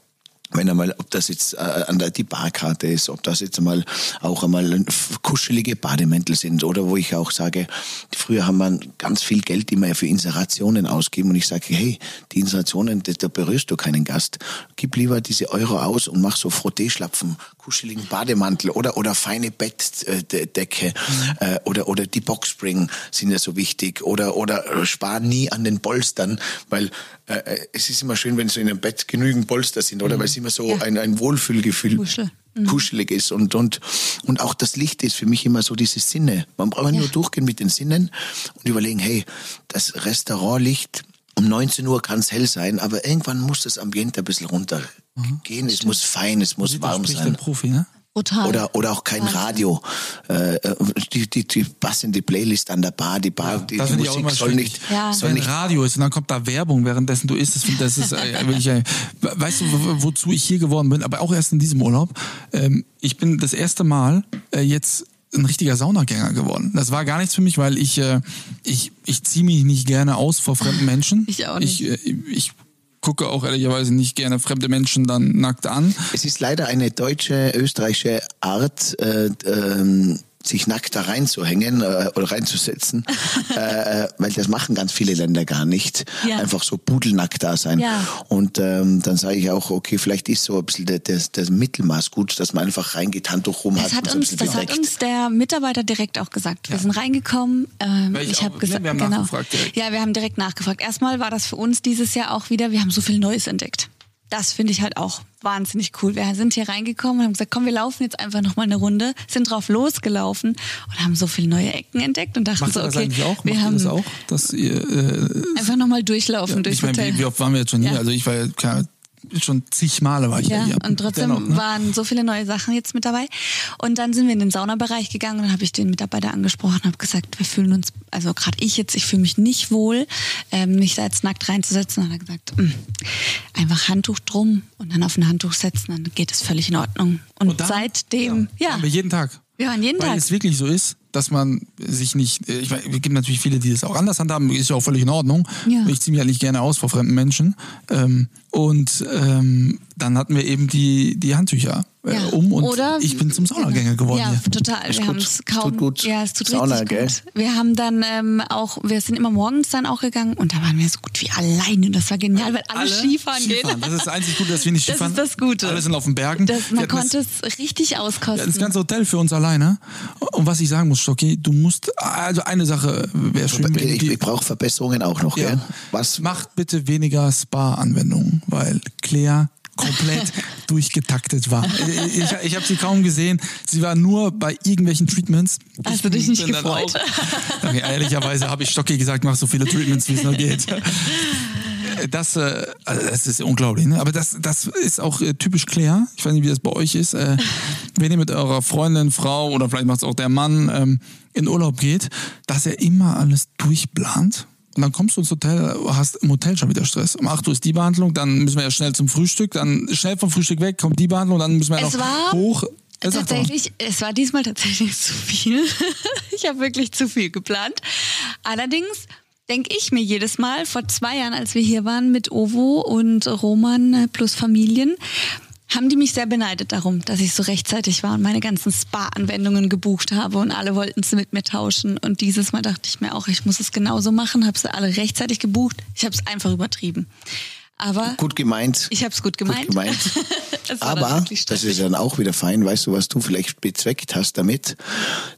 wenn einmal, ob das jetzt äh, die Barkarte ist, ob das jetzt einmal auch einmal kuschelige Bademäntel sind oder wo ich auch sage, früher haben wir ganz viel Geld immer für Inserationen ausgeben und ich sage, hey, die Inserationen, da, da berührst du keinen Gast. Gib lieber diese Euro aus und mach so Frotteeschlapfen, kuscheligen Bademantel oder oder feine Bettdecke mhm. äh, oder oder die Boxspring sind ja so wichtig oder oder spar nie an den Polstern, weil äh, äh, es ist immer schön, wenn so in einem Bett genügend Polster sind, oder? Mhm. Weil es immer so ja. ein, ein Wohlfühlgefühl Kuschel. Mhm. kuschelig ist und, und, und auch das Licht ist für mich immer so diese Sinne. Man braucht ja. nur durchgehen mit den Sinnen und überlegen, hey, das Restaurantlicht, um 19 Uhr kann es hell sein, aber irgendwann muss das Ambiente ein bisschen runtergehen. Mhm. Es muss fein, es muss warm sein. Der Profi, ne? Brutal. Oder, oder auch kein Radio. Äh, äh, die, die, die passende Playlist an der Bar, die Bar, ja, die, die Musik soll nicht, ja. soll Wenn nicht. Radio ist und dann kommt da Werbung, währenddessen du isst. Das, das ist äh, wirklich, äh, weißt du, wozu ich hier geworden bin, aber auch erst in diesem Urlaub. Ähm, ich bin das erste Mal äh, jetzt ein richtiger Saunagänger geworden. Das war gar nichts für mich, weil ich äh, ich ich ziehe mich nicht gerne aus vor fremden Menschen. Ich auch nicht. Ich, äh, ich gucke auch ehrlicherweise nicht gerne fremde Menschen dann nackt an. Es ist leider eine deutsche, österreichische Art, äh, ähm, sich nackt da reinzuhängen äh, oder reinzusetzen, äh, äh, weil das machen ganz viele Länder gar nicht. Ja. Einfach so pudelnackt da sein. Ja. Und ähm, dann sage ich auch, okay, vielleicht ist so ein bisschen das, das Mittelmaß gut, dass man einfach reingeht, Handtuch rum das hat. hat uns, so das hat uns der Mitarbeiter direkt auch gesagt. Wir ja. sind reingekommen. Ähm, ich habe gesagt, wir haben genau. nachgefragt direkt. Ja, wir haben direkt nachgefragt. Erstmal war das für uns dieses Jahr auch wieder, wir haben so viel Neues entdeckt das finde ich halt auch wahnsinnig cool. Wir sind hier reingekommen und haben gesagt, komm, wir laufen jetzt einfach noch mal eine Runde, sind drauf losgelaufen und haben so viele neue Ecken entdeckt und dachten Macht so, okay, auch? wir Macht haben das auch, dass ihr äh, einfach noch mal durchlaufen ja, durch ich mein, Hotel. Wie, wie oft waren wir jetzt schon hier? Ja. Also ich war ja schon zig Male war ich ja, ja hier. Und trotzdem Dennoch, ne? waren so viele neue Sachen jetzt mit dabei. Und dann sind wir in den Saunabereich gegangen und habe ich den Mitarbeiter angesprochen und habe gesagt, wir fühlen uns, also gerade ich jetzt, ich fühle mich nicht wohl, ähm, mich da jetzt nackt reinzusetzen. Und er hat gesagt, mh, mm, einfach Handtuch drum und dann auf ein Handtuch setzen, dann geht es völlig in Ordnung. Und, und dann, seitdem, ja. ja. Wir jeden Tag. Wir waren jeden Weil Tag. es wirklich so ist, dass man sich nicht, ich meine, es gibt natürlich viele, die das auch anders handhaben, ist ja auch völlig in Ordnung. Ja. Ich ziehe mich ja nicht gerne aus vor fremden Menschen. Ähm, und ähm, dann hatten wir eben die, die Handtücher äh, ja. um und Oder, ich bin zum Saunagänger geworden. Ja, hier. total. Ist wir haben es kaum. Tut gut. Ja, es tut Sauna, richtig gell? gut. Wir haben dann ähm, auch, wir sind immer morgens dann auch gegangen und da waren wir so gut wie alleine und das war genial, weil alle, alle Skifahren, Skifahren gehen. Das ist das einzig Gute, dass wir nicht Skifahren. Das ist das Gute. Alle sind auf den Bergen. Das, man konnte es richtig auskosten. Das ganze Hotel für uns alleine. Und was ich sagen muss, Stocki, du musst, also eine Sache wäre schön. Ich, ich brauche Verbesserungen auch noch, ja. gell? Was? Macht bitte weniger Spa-Anwendungen, weil Claire komplett durchgetaktet war. Ich, ich habe sie kaum gesehen. Sie war nur bei irgendwelchen Treatments. Hast du dich nicht gefreut? Auch, okay, ehrlicherweise habe ich Stocki gesagt, mach so viele Treatments, wie es nur geht. Das, äh, also das ist unglaublich, ne? aber das, das ist auch äh, typisch Claire. Ich weiß nicht, wie das bei euch ist. Äh, wenn ihr mit eurer Freundin, Frau oder vielleicht macht es auch der Mann ähm, in Urlaub geht, dass er immer alles durchplant und dann kommst du ins Hotel, hast im Hotel schon wieder Stress. Um 8 Uhr ist die Behandlung, dann müssen wir ja schnell zum Frühstück, dann schnell vom Frühstück weg, kommt die Behandlung, dann müssen wir es noch war hoch. Tatsächlich, es war diesmal tatsächlich zu viel. ich habe wirklich zu viel geplant. Allerdings denke ich mir jedes Mal, vor zwei Jahren, als wir hier waren mit Ovo und Roman plus Familien, haben die mich sehr beneidet darum, dass ich so rechtzeitig war und meine ganzen Spa-Anwendungen gebucht habe und alle wollten sie mit mir tauschen. Und dieses Mal dachte ich mir auch, ich muss es genauso machen, habe sie alle rechtzeitig gebucht. Ich habe es einfach übertrieben. Aber gut gemeint. Ich habe es gut gemeint. Gut gemeint. Aber das ist dann auch wieder fein. Weißt du, was du vielleicht bezweckt hast damit?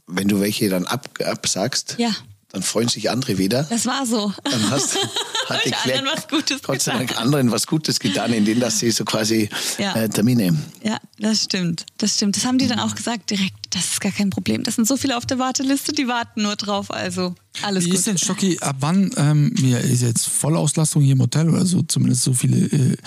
Wenn du welche dann ab, absagst, ja dann freuen sich andere wieder. Das war so. Dann hast, hat die anderen was Gutes Gott sei Dank anderen was Gutes getan, indem dass sie so quasi ja. äh, Termine. Ja, das stimmt. Das stimmt. Das haben die dann auch gesagt direkt. das ist gar kein Problem. Das sind so viele auf der Warteliste, die warten nur drauf. Also alles Wie gut. ist denn Stocki, ab wann, ähm, ja, ist jetzt Vollauslastung hier im Hotel oder so, zumindest so viele äh,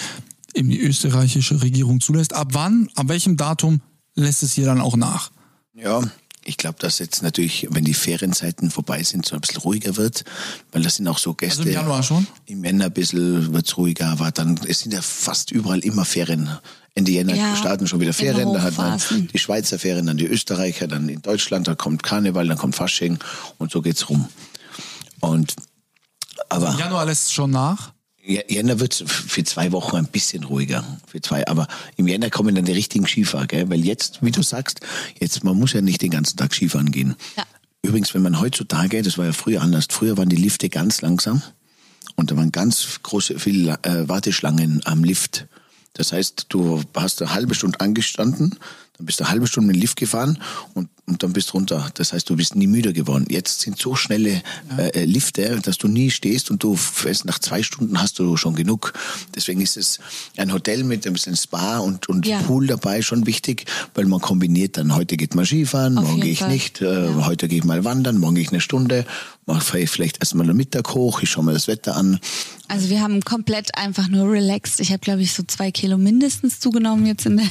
eben die österreichische Regierung zulässt. Ab wann, ab welchem Datum lässt es hier dann auch nach? Ja, ich glaube, dass jetzt natürlich, wenn die Ferienzeiten vorbei sind, so ein bisschen ruhiger wird, weil das sind auch so Gäste. Also im Januar schon? Im Jänner ein bisschen wird's ruhiger, aber dann, es sind ja fast überall immer Ferien. Ende Jänner Ja, starten schon wieder Ferien, immer da hat man die Schweizer Ferien, dann die Österreicher, dann in Deutschland, da kommt Karneval, dann kommt Fasching und so geht's rum. Und, aber. Im Januar lässt es schon nach. Jänner wird für zwei Wochen ein bisschen ruhiger. Für zwei, aber im Jänner kommen dann die richtigen Skifahrer, gell? Weil jetzt, wie du sagst, jetzt, man muss ja nicht den ganzen Tag Skifahren gehen. Ja. Übrigens, wenn man heutzutage, das war ja früher anders, früher waren die Lifte ganz langsam und da waren ganz große, viele äh, Warteschlangen am Lift. Das heißt, du hast eine halbe Stunde angestanden, dann bist du eine halbe Stunde mit dem Lift gefahren und, und dann bist du runter. Das heißt, du bist nie müde geworden. Jetzt sind so schnelle äh, Lifte, dass du nie stehst und du fährst nach zwei Stunden hast du schon genug. Deswegen ist es ein Hotel mit ein bisschen Spa und, und Ja. Pool dabei schon wichtig, weil man kombiniert dann, heute geht man Skifahren, Auf morgen gehe ich Fall. nicht, äh, heute gehe ich mal wandern, morgen gehe ich eine Stunde, mache vielleicht erstmal am Mittag hoch, ich schaue mir das Wetter an. Also wir haben komplett einfach nur relaxed. Ich habe, glaube ich, so zwei Kilo mindestens zugenommen jetzt in, der,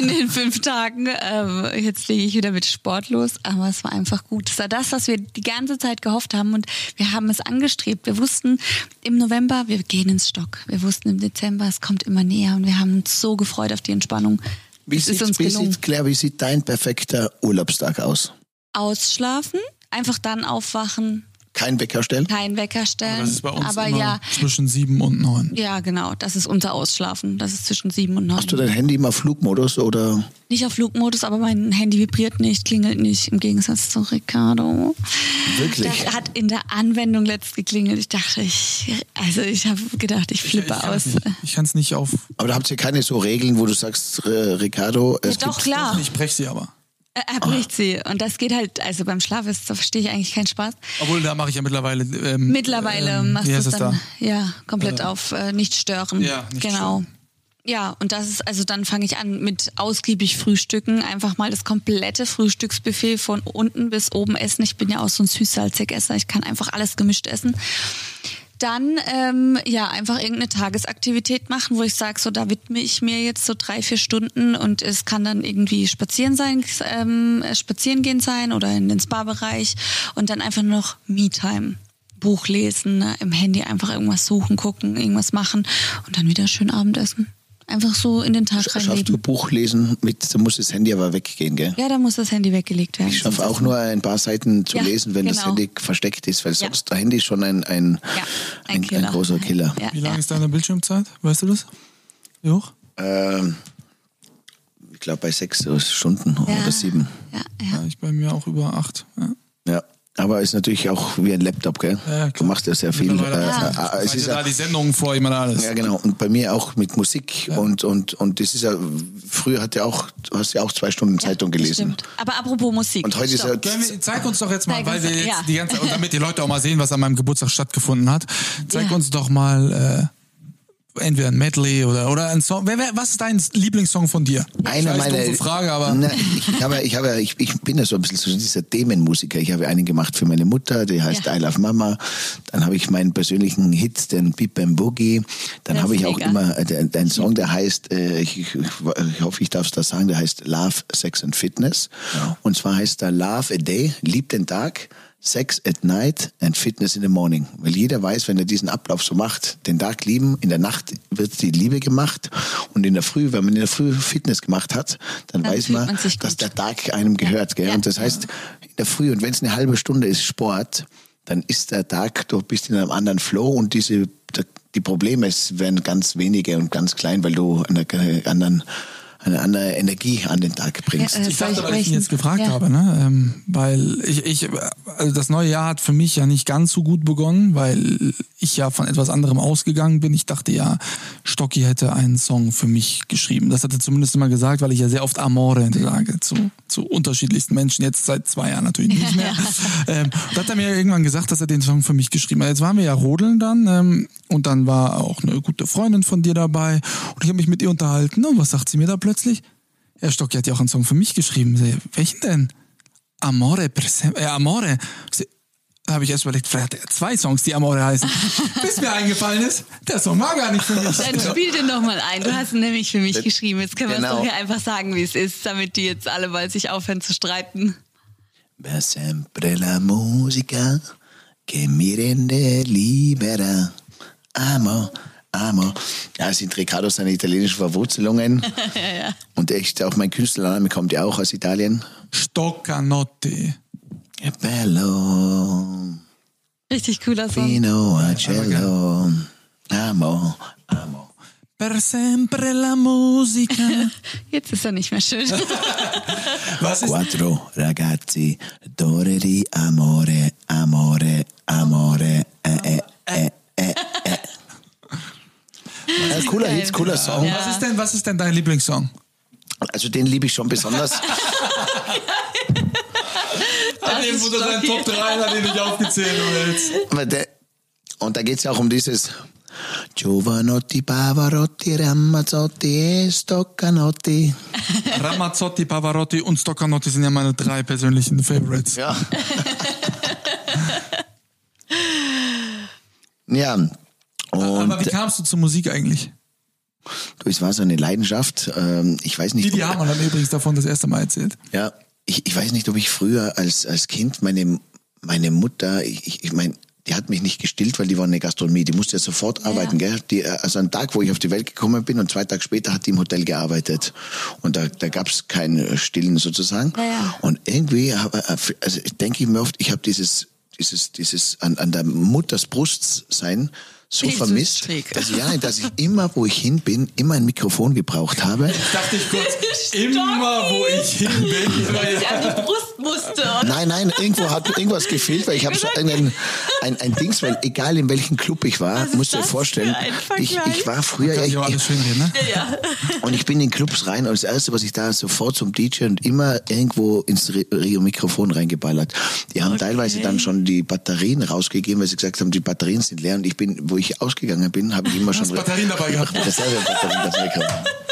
in den fünf Tagen. Ähm, jetzt lege ich wieder mit Sport los, aber es war einfach gut. Es war das, was wir die ganze Zeit gehofft haben und wir haben es angestrebt. Wir wussten im November, wir gehen ins Stock. Wir wussten im Dezember, es kommt immer näher und wir haben uns so gefreut auf die Entspannung. Wie sieht, uns wie sieht, Claire, wie sieht dein perfekter Urlaubstag aus? Ausschlafen, einfach dann aufwachen, Kein Wecker stellen? kein Wecker stellen. Das ist bei uns aber immer ja, zwischen sieben und neun. ja, genau, das ist unser Ausschlafen. Das ist zwischen sieben und neun. Hast du dein Handy immer Flugmodus oder? Nicht auf Flugmodus, aber mein Handy vibriert nicht, klingelt nicht, im Gegensatz zu Ricardo. Wirklich? Das hat in der Anwendung letzt geklingelt. Ich dachte, ich, also ich habe gedacht, ich flippe ich kann's aus. nicht. Ich kann es nicht auf. Aber da habt ihr keine so Regeln, wo du sagst, äh, Ricardo, es Ja, doch, gibt klar. Ich breche sie aber. Er bricht sie. Und das geht halt, also beim Schlaf ist, da verstehe ich eigentlich keinen Spaß. Obwohl, da mache ich ja mittlerweile. Ähm, Mittlerweile ähm, machst du es dann, da? ja, komplett auf äh, nicht stören. Ja, nicht genau. stören. Ja, und das ist, also dann fange ich an mit ausgiebig Frühstücken, einfach mal das komplette Frühstücksbuffet von unten bis oben essen. Ich bin ja auch so ein Süß-Salzig-Esser, ich kann einfach alles gemischt essen. Dann ähm, ja einfach irgendeine Tagesaktivität machen, wo ich sage, so da widme ich mir jetzt so drei, vier Stunden und es kann dann irgendwie spazieren sein, ähm, spazieren gehen sein oder in den Spa-Bereich und dann einfach noch Me-Time. Buch lesen, ne, im Handy einfach irgendwas suchen, gucken, irgendwas machen und dann wieder schön Abendessen. Einfach so in den Tag Schaffst du reinleben. Buch lesen mit, da muss das Handy aber weggehen, gell? Ja, da muss das Handy weggelegt werden. Ich schaffe auch nur ein paar Seiten zu Ja, lesen, wenn das genau. Handy versteckt ist, weil Ja. sonst der Handy ist schon ein, ein, Ja, ein, ein, Killer. großer Killer. Ja, Wie lange ja. ist deine Bildschirmzeit? Weißt du das? Wie hoch? Ähm, ich glaube bei sechs Stunden Ja. oder sieben. Ja, ja. Ja, ich bei mir auch über acht. Ja. Ja. Aber ist natürlich auch wie ein Laptop, gell? Ja, du machst ja sehr viel. Mittlerweile äh, äh, es ist ja, da die Sendungen vor ihm und alles. Ja, genau. Und bei mir auch mit Musik und und und das ist ja früher hat ja auch du hast ja auch zwei Stunden Zeitung gelesen. Stimmt. Aber apropos Musik. Und heute ist Stopp. ja Können wir- Zeig uns doch jetzt mal, Zeig weil wir jetzt ja. die ganze und damit die Leute auch mal sehen, was an meinem Geburtstag stattgefunden hat. Zeig Ja. uns doch mal äh, entweder ein Medley oder oder ein Song. Wer, wer, was ist dein Lieblingssong von dir? Eine ich weiß, meiner Frage, aber Nein, ich habe, ich habe, ich, ich bin ja so ein bisschen so dieser Themenmusiker. Ich habe einen gemacht für meine Mutter, die heißt Ja. I Love Mama. Dann habe ich meinen persönlichen Hit, den Beep Bam Boogie. Dann Das habe ich auch mega. immer äh, einen Song, der heißt, äh, ich, ich, ich hoffe, ich darf es da sagen, der heißt Love, Sex and Fitness. Und zwar heißt er Love a Day, lieb den Tag. Sex at night and Fitness in the morning. Weil jeder weiß, wenn er diesen Ablauf so macht, den Tag lieben, in der Nacht wird die Liebe gemacht und in der Früh, wenn man in der Früh Fitness gemacht hat, dann, Dann weiß man, man dass der Tag einem gehört. Gell? Ja. Und das heißt, in der Früh, und wenn es eine halbe Stunde ist Sport, dann ist der Tag, du bist in einem anderen Flow und diese, die Probleme werden ganz wenige und ganz klein, weil du eine, eine, anderen, eine andere Energie an den Tag bringst. Ja, äh, Ich dachte, ich weil ich ihn jetzt gefragt Ja. habe, ne? Ähm, weil ich, ich, also das neue Jahr hat für mich ja nicht ganz so gut begonnen, weil ich ja von etwas anderem ausgegangen bin. Ich dachte ja, Stocki hätte einen Song für mich geschrieben. Das hat er zumindest immer gesagt, weil ich ja sehr oft Amore sage zu, zu unterschiedlichsten Menschen. Jetzt seit zwei Jahren natürlich nicht mehr. ähm, da hat er mir irgendwann gesagt, dass er den Song für mich geschrieben hat. Jetzt waren wir ja rodeln dann ähm, und dann war auch eine gute Freundin von dir dabei und ich habe mich mit ihr unterhalten. Und was sagt sie mir da plötzlich? Herr Stocki hat ja auch einen Song für mich geschrieben. Sie, Welchen denn? Amore, per äh, Amore. Da habe ich erst überlegt, vielleicht hat er zwei Songs, die Amore heißen. Bis mir eingefallen ist, der Song war gar nicht für mich. Dann spiel den noch mal ein. Du hast ihn nämlich für mich geschrieben. Jetzt können wir es Genau. doch hier einfach sagen, wie es ist, damit die jetzt alle bald sich aufhören zu streiten. Per sempre la musica che mi rende libera. Amo, amo. Ja, es sind Riccardo seine italienischen Verwurzelungen. Und echt, auch mein Künstlername kommt ja auch aus Italien. Stoccanotti. Che bello, Richtig cooler Song. fino a cielo. Amo, amo. Per sempre la musica. Jetzt ist er nicht mehr schön. Was ist Quattro ragazzi, d'ore di amore, amore, amore. Eh, eh, eh, eh, eh. Äh, cooler. Hit, cooler Song. was ist denn, was ist denn dein Lieblingssong? Also den liebe ich schon besonders. Hat ist unter seinen Stocki. Top 3 hat ihn nicht aufgezählt. Der, und da geht es ja auch um dieses Giovanotti, Pavarotti, Ramazzotti e Stoccanotti. Ramazzotti, Pavarotti und Stoccanotti sind ja meine drei persönlichen Favorites. Ja. ja. Und Aber wie kamst du zur Musik eigentlich? du, es war so eine Leidenschaft. Ähm, ich weiß nicht. Hamann hat mir übrigens davon das erste Mal erzählt. Ja, ich, ich weiß nicht, ob ich früher als, als Kind meine, meine Mutter, ich, ich, meine, die hat mich nicht gestillt, weil die war in der Gastronomie. Die musste ja sofort arbeiten, gell? Die, äh, also ein Tag, wo ich auf die Welt gekommen bin und zwei Tage später hat die im Hotel gearbeitet. Und da, da gab es kein äh, Stillen sozusagen. Ja, ja. Und irgendwie, habe, also ich denke ich mir oft, ich habe dieses, dieses, dieses an, an der Mutters Brust sein so Jesus vermisst, Trick. dass, ich- ja, dass ich immer, wo ich hin bin, immer ein Mikrofon gebraucht habe. Dachte ich kurz, immer wo ich hin bin. Ich an die Brust musste. Nein, nein, irgendwo hat irgendwas gefehlt, weil ich habe so einen, ein, ein Dings, weil egal in welchem Club ich war, musst du dir vorstellen, ich, ich war früher, ja, Kann ich, ich ne? ja. und ich bin in Clubs rein und das erste, was ich da sofort zum DJ und immer irgendwo ins Re- Rio Mikrofon reingeballert. Die haben teilweise dann schon die Batterien rausgegeben, weil sie gesagt haben, die Batterien sind leer und ich bin, wo ich ausgegangen bin, habe ich immer schon Batterien dabei gehabt. Reservebatterien dabei gehabt.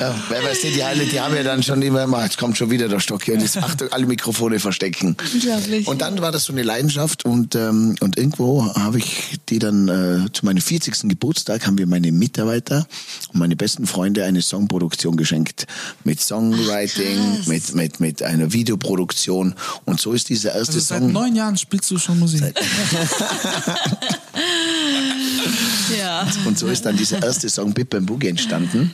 Ja, weil weißt du, die alle, die haben ja dann schon immer, immer, jetzt kommt schon wieder der Stock hier und jetzt Achtung, alle Mikrofone verstecken. Unglaublich. Und dann war das so eine Leidenschaft und, ähm, und irgendwo habe ich die dann äh, zu meinem 40. Geburtstag haben wir meine Mitarbeiter und meine besten Freunde eine Songproduktion geschenkt mit Songwriting, krass. mit, mit, mit einer Videoproduktion und so ist dieser erste Also seit Song. neun Jahren spielst du schon Musik. ja. Und so ist dann dieser erste Song Bip Bam Boogie entstanden.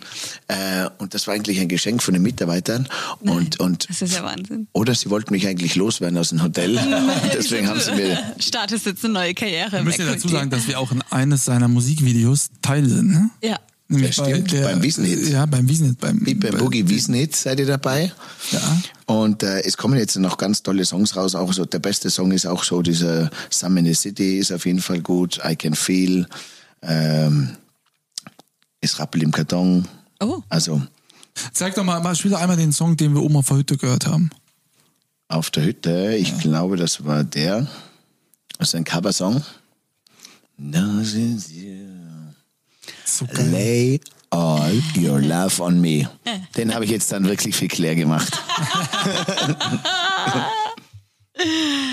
Äh, und das war eigentlich ein Geschenk von den Mitarbeitern. Und, und Das ist ja Wahnsinn. oder sie wollten mich eigentlich loswerden aus dem Hotel. Deswegen haben sie mir. Startest jetzt eine neue Karriere. Ich möchte dazu sagen, dass wir auch in eines seiner Musikvideos Teil sind. Ne? Ja. Nämlich Ja, stimmt, beim Wiesenhit. Ja, beim Wiesenhit. Beim, Bip Bam bei- Boogie Wiesnit seid ihr dabei. Ja. Und äh, es kommen jetzt noch ganz tolle Songs raus. Auch so der beste Song ist auch so dieser Some in the City ist auf jeden Fall gut. I Can Feel. Ähm, es rappelt im Karton. Oh. Also Sag doch mal, mal, spiel doch einmal den Song, den wir oben auf der Hütte gehört haben. auf der Hütte, ich glaube, das war der. Das ist ein Coversong. Das ist you. So geil. Lay all your love on me. Den habe ich jetzt dann wirklich viel Claire gemacht.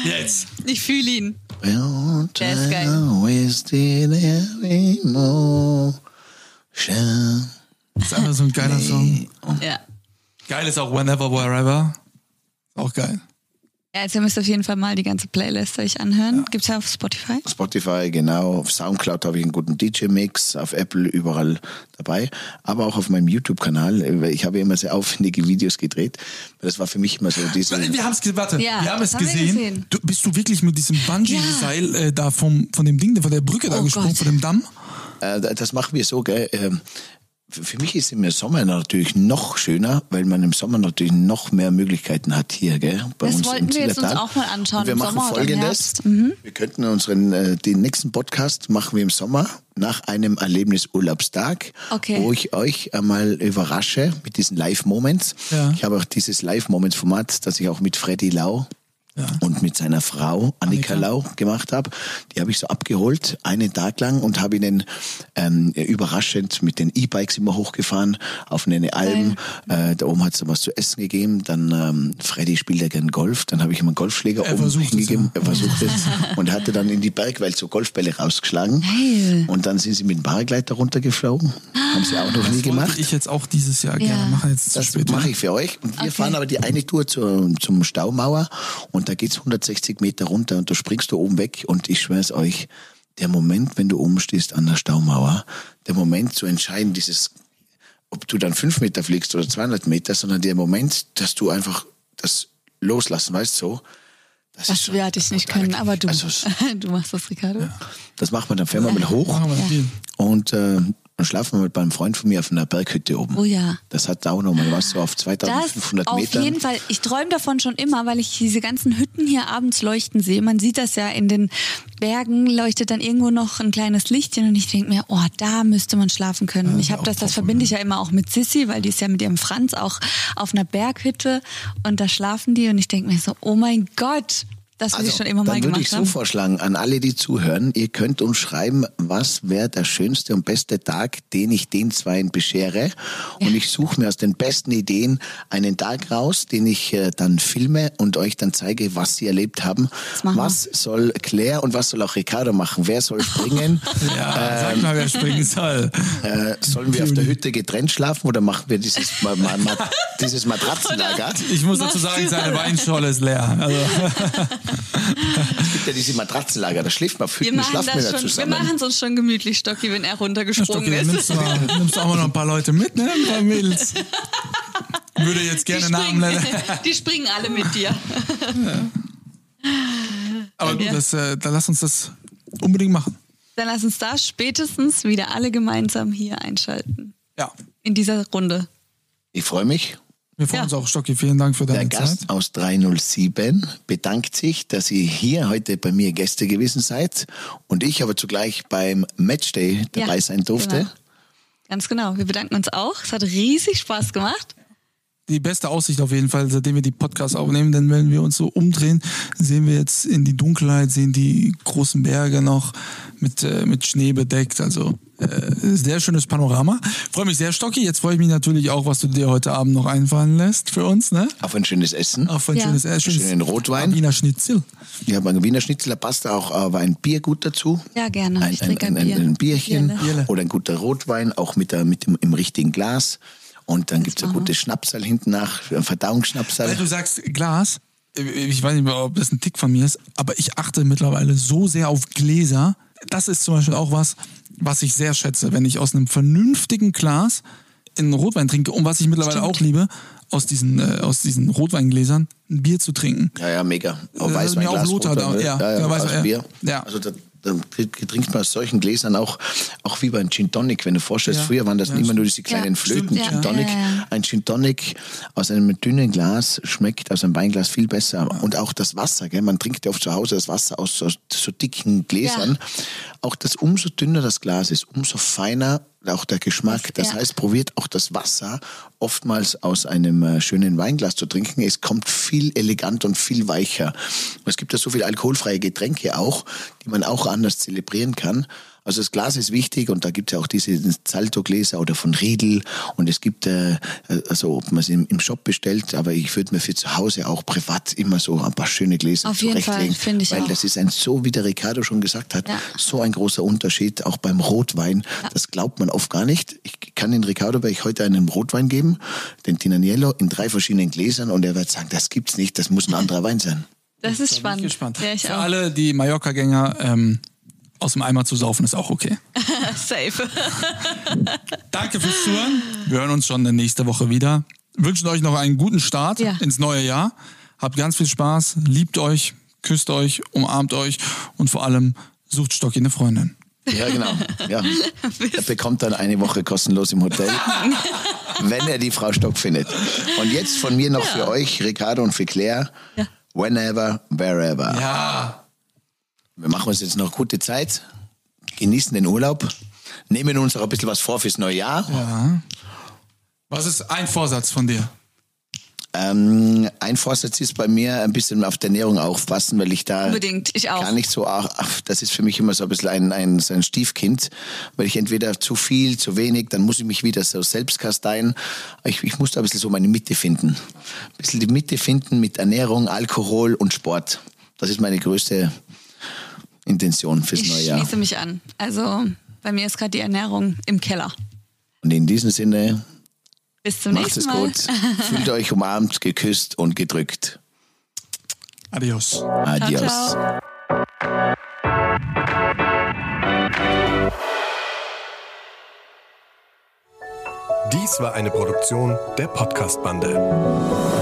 Jetzt. Ich fühle ihn. Der ist geil. Das ist einfach so ein geiler Song. Ja. Geil ist auch Whenever, Wherever. Auch geil. Ja, also ihr müsst auf jeden Fall mal die ganze Playlist euch anhören. Gibt's ja auf Spotify. Spotify, genau. Auf Soundcloud habe ich einen guten DJ-Mix, auf Apple überall dabei, aber auch auf meinem YouTube-Kanal. Ich habe immer sehr aufwendige Videos gedreht. Das war für mich immer so diese... Wir haben es warte, Ja, wir haben es gesehen. gesehen. Du, bist du wirklich mit diesem Bungee-Seil äh, da vom, von dem Ding, von der Brücke da Oh gesprungen, Gott. von dem Damm? Äh, das machen wir so, gell? Für mich ist im Sommer natürlich noch schöner, weil man im Sommer natürlich noch mehr Möglichkeiten hat hier, gell? Bei Das uns wollten im wir jetzt uns auch mal anschauen, Und wir im machen Sommer oder im folgendes. Mhm. Wir könnten unseren, äh, den nächsten Podcast machen wir im Sommer nach einem Erlebnisurlaubstag, Okay. wo ich euch einmal überrasche mit diesen Live-Moments. Ja. Ich habe auch dieses Live-Moments-Format, das ich auch mit Freddy Lau und mit seiner Frau Annika, Annika. Lau gemacht habe. Die habe ich so abgeholt, einen Tag lang und habe ihnen ähm, überraschend mit den E-Bikes immer hochgefahren auf eine Alm. Äh, da oben hat es was zu essen gegeben. Dann ähm, Freddy spielt ja gern Golf. Dann habe ich ihm einen Golfschläger Er oben hingegeben. ja. Er versucht es und hatte dann in die Bergwelt so Golfbälle rausgeschlagen. Geil. Und dann sind sie mit dem Paragleiter runtergeflogen. Haben sie auch noch nie gemacht. Wollte ich jetzt auch dieses Jahr Ja. gerne machen, jetzt zu Das mache ich für euch. Und wir Okay. fahren aber die eine Tour zur, zum Staumauer und da geht's 160 Meter runter und da springst du oben weg und ich schwör's euch, der Moment, wenn du oben stehst an der Staumauer, der Moment zu entscheiden, dieses, ob du dann fünf Meter fliegst oder 200 Meter, sondern der Moment, dass du einfach das loslassen, weißt so. Das Das werde ich nicht können, aber du. Also, es- du machst das, Ricardo. das macht man dann, fähren wir mal hoch viel. und äh, schlafen wir mit beim Freund von mir auf einer Berghütte oben. Oh ja. Das hat auch nochmal was so auf Das 2500 auf Metern. jeden Fall. Ich träume davon schon immer, weil ich diese ganzen Hütten hier abends leuchten sehe. Man sieht das ja in den Bergen, leuchtet dann irgendwo noch ein kleines Lichtchen und ich denke mir, oh, da müsste man schlafen können. Und ich habe das, das verbinde ich ja immer auch mit Sissy, weil die ist ja mit ihrem Franz auch auf einer Berghütte und da schlafen die und ich denke mir so, oh mein Gott, das will ich schon immer mal Also, dann würde gemacht ich so haben. vorschlagen, an alle, die zuhören, ihr könnt uns schreiben, was wäre der schönste und beste Tag, den ich den Zweien beschere. Und ich suche mir aus den besten Ideen einen Tag raus, den ich äh, dann filme und euch dann zeige, was sie erlebt haben. Wir. Was soll Claire und was soll auch Ricardo machen? Wer soll springen? Ja, sag mal, wer springen soll. äh, sollen wir auf der Hütte getrennt schlafen oder machen wir dieses, ma ma ma dieses Matratzenlager? Ich muss dazu sagen, seine Weinscholle ist leer. Also, Es gibt ja diese Matratzenlager, da schläft man Wir Hütten, machen schlafen wir zusammen. machen es uns schon gemütlich, Stocki, wenn er runtergesprungen Stocki, dann nimmst ist. du, mal, nimmst du auch mal noch ein paar Leute mit, ne? Ein paar Mädels. Würde jetzt Die gerne Namen springen, nennen. die springen alle mit dir. Aber du, Ja. das, äh, dann lass uns das unbedingt machen. Dann lass uns da spätestens wieder alle gemeinsam hier einschalten. Ja. In dieser Runde. Ich freue mich. Wir freuen Ja. uns auch, Stocki. Vielen Dank für Der deine Zeit. Gast aus 307 bedankt sich, dass ihr hier heute bei mir Gäste gewesen seid und ich aber zugleich beim Matchday dabei Ja, sein durfte. genau. Ganz genau. Wir bedanken uns auch. Es hat riesig Spaß gemacht. Die beste Aussicht auf jeden Fall, seitdem wir die Podcasts aufnehmen, denn wenn wir uns so umdrehen, sehen wir jetzt in die Dunkelheit, sehen die großen Berge noch mit, äh, mit Schnee bedeckt. Also äh, sehr schönes Panorama. Freue mich sehr, Stocki. Jetzt freue ich mich natürlich auch, was du dir heute Abend noch einfallen lässt für uns, ne? Auf ein schönes Essen. Auf ein Ja. schönes, äh, schönes Schönen Rotwein. Wiener Schnitzel. Habe einen Wiener Schnitzel, da passt auch aber ein Bier gut dazu. Ja, gerne. Ein, Ich ein, trinke ein, ein Bier. ein, ein Bierchen Bierle. Bierle. oder ein guter Rotwein, auch mit, der, mit dem, im richtigen Glas. Und dann gibt's ein machen wir. gutes Schnapsal hinten nach, ein Weil Verdauungsschnapsal. du sagst Glas, ich weiß nicht, ob das ein Tick von mir ist, aber ich achte mittlerweile so sehr auf Gläser. Das ist zum Beispiel auch was, was ich sehr schätze, wenn ich aus einem vernünftigen Glas einen Rotwein trinke und was ich mittlerweile Stimmt. auch liebe, aus diesen, äh, aus diesen Rotweingläsern ein Bier zu trinken. Ja, ja, mega. Auch Äh, Weißweinglas. auch Lothar da, Rotwein, ja, ja, ja, ja, Weißwein, aus ja. Bier. Ja. Also da, da trinkt man aus solchen Gläsern auch, auch wie beim Gin Tonic, wenn du vorstellst, Ja. früher waren das Ja, immer nur diese kleinen Ja, Flöten, stimmt, Gin. Tonic. Ein Gin Tonic aus einem dünnen Glas schmeckt aus einem Weinglas viel besser. Und auch das Wasser, gell? man trinkt ja oft zu Hause das Wasser aus so, so dicken Gläsern. Auch das umso dünner das Glas ist, umso feiner auch der Geschmack. Das heißt, probiert auch das Wasser oftmals aus einem äh, schönen Weinglas zu trinken. Es kommt viel elegant und viel weicher. Es gibt ja so viele alkoholfreie Getränke auch, die man auch anders zelebrieren kann. Also das Glas ist wichtig und da gibt es ja auch diese Zalto-Gläser oder von Riedel und es gibt, äh, also ob man es im, im Shop bestellt, aber ich würde mir für zu Hause auch privat immer so ein paar schöne Gläser Auf jeden Fall, zurechtlegen, finde ich weil auch. das ist ein so, wie der Ricardo schon gesagt hat, Ja. so ein großer Unterschied, auch beim Rotwein. Das glaubt man oft gar nicht. Ich kann den Ricardo werde ich heute einen Rotwein geben, den Tinaniello, in drei verschiedenen Gläsern und er wird sagen, das gibt's nicht, das muss ein anderer Wein sein. Das ist Da bin spannend. ich gespannt. Ja, ich Für auch. alle, die Mallorca-Gänger, ähm, aus dem Eimer zu saufen ist auch okay. Safe. Danke fürs Zuhören. Wir hören uns schon nächste Woche wieder. Wünschen euch noch einen guten Start Ja. ins neue Jahr. Habt ganz viel Spaß, liebt euch, küsst euch, umarmt euch und vor allem sucht Stocki eine Freundin. Ja, genau. Ja. Er bekommt dann eine Woche kostenlos im Hotel, wenn er die Frau Stock findet. Und jetzt von mir noch für euch, Ricardo und für Claire, Ja. whenever, wherever. Ja. Wir machen uns jetzt noch gute Zeit, genießen den Urlaub, nehmen uns auch ein bisschen was vor fürs neue Jahr. ja. Was ist ein Vorsatz von dir? Ähm, ein Vorsatz ist bei mir ein bisschen auf die Ernährung aufpassen, weil ich da Unbedingt, ich auch. gar nicht so, ach, das ist für mich immer so ein bisschen ein, ein, so ein Stiefkind, weil ich entweder zu viel, zu wenig, dann muss ich mich wieder so selbst kasteien. Ich, ich muss da ein bisschen so meine Mitte finden. Ein bisschen die Mitte finden mit Ernährung, Alkohol und Sport. Das ist meine größte Intention fürs Ich neue Jahr. schließe mich an. Also bei mir ist gerade die Ernährung im Keller. Und in diesem Sinne, Bis zum macht nächsten es Mal. gut, fühlt euch umarmt, geküsst und gedrückt. Adios. Adios. ciao. Dies war eine Produktion der Podcast-Bande.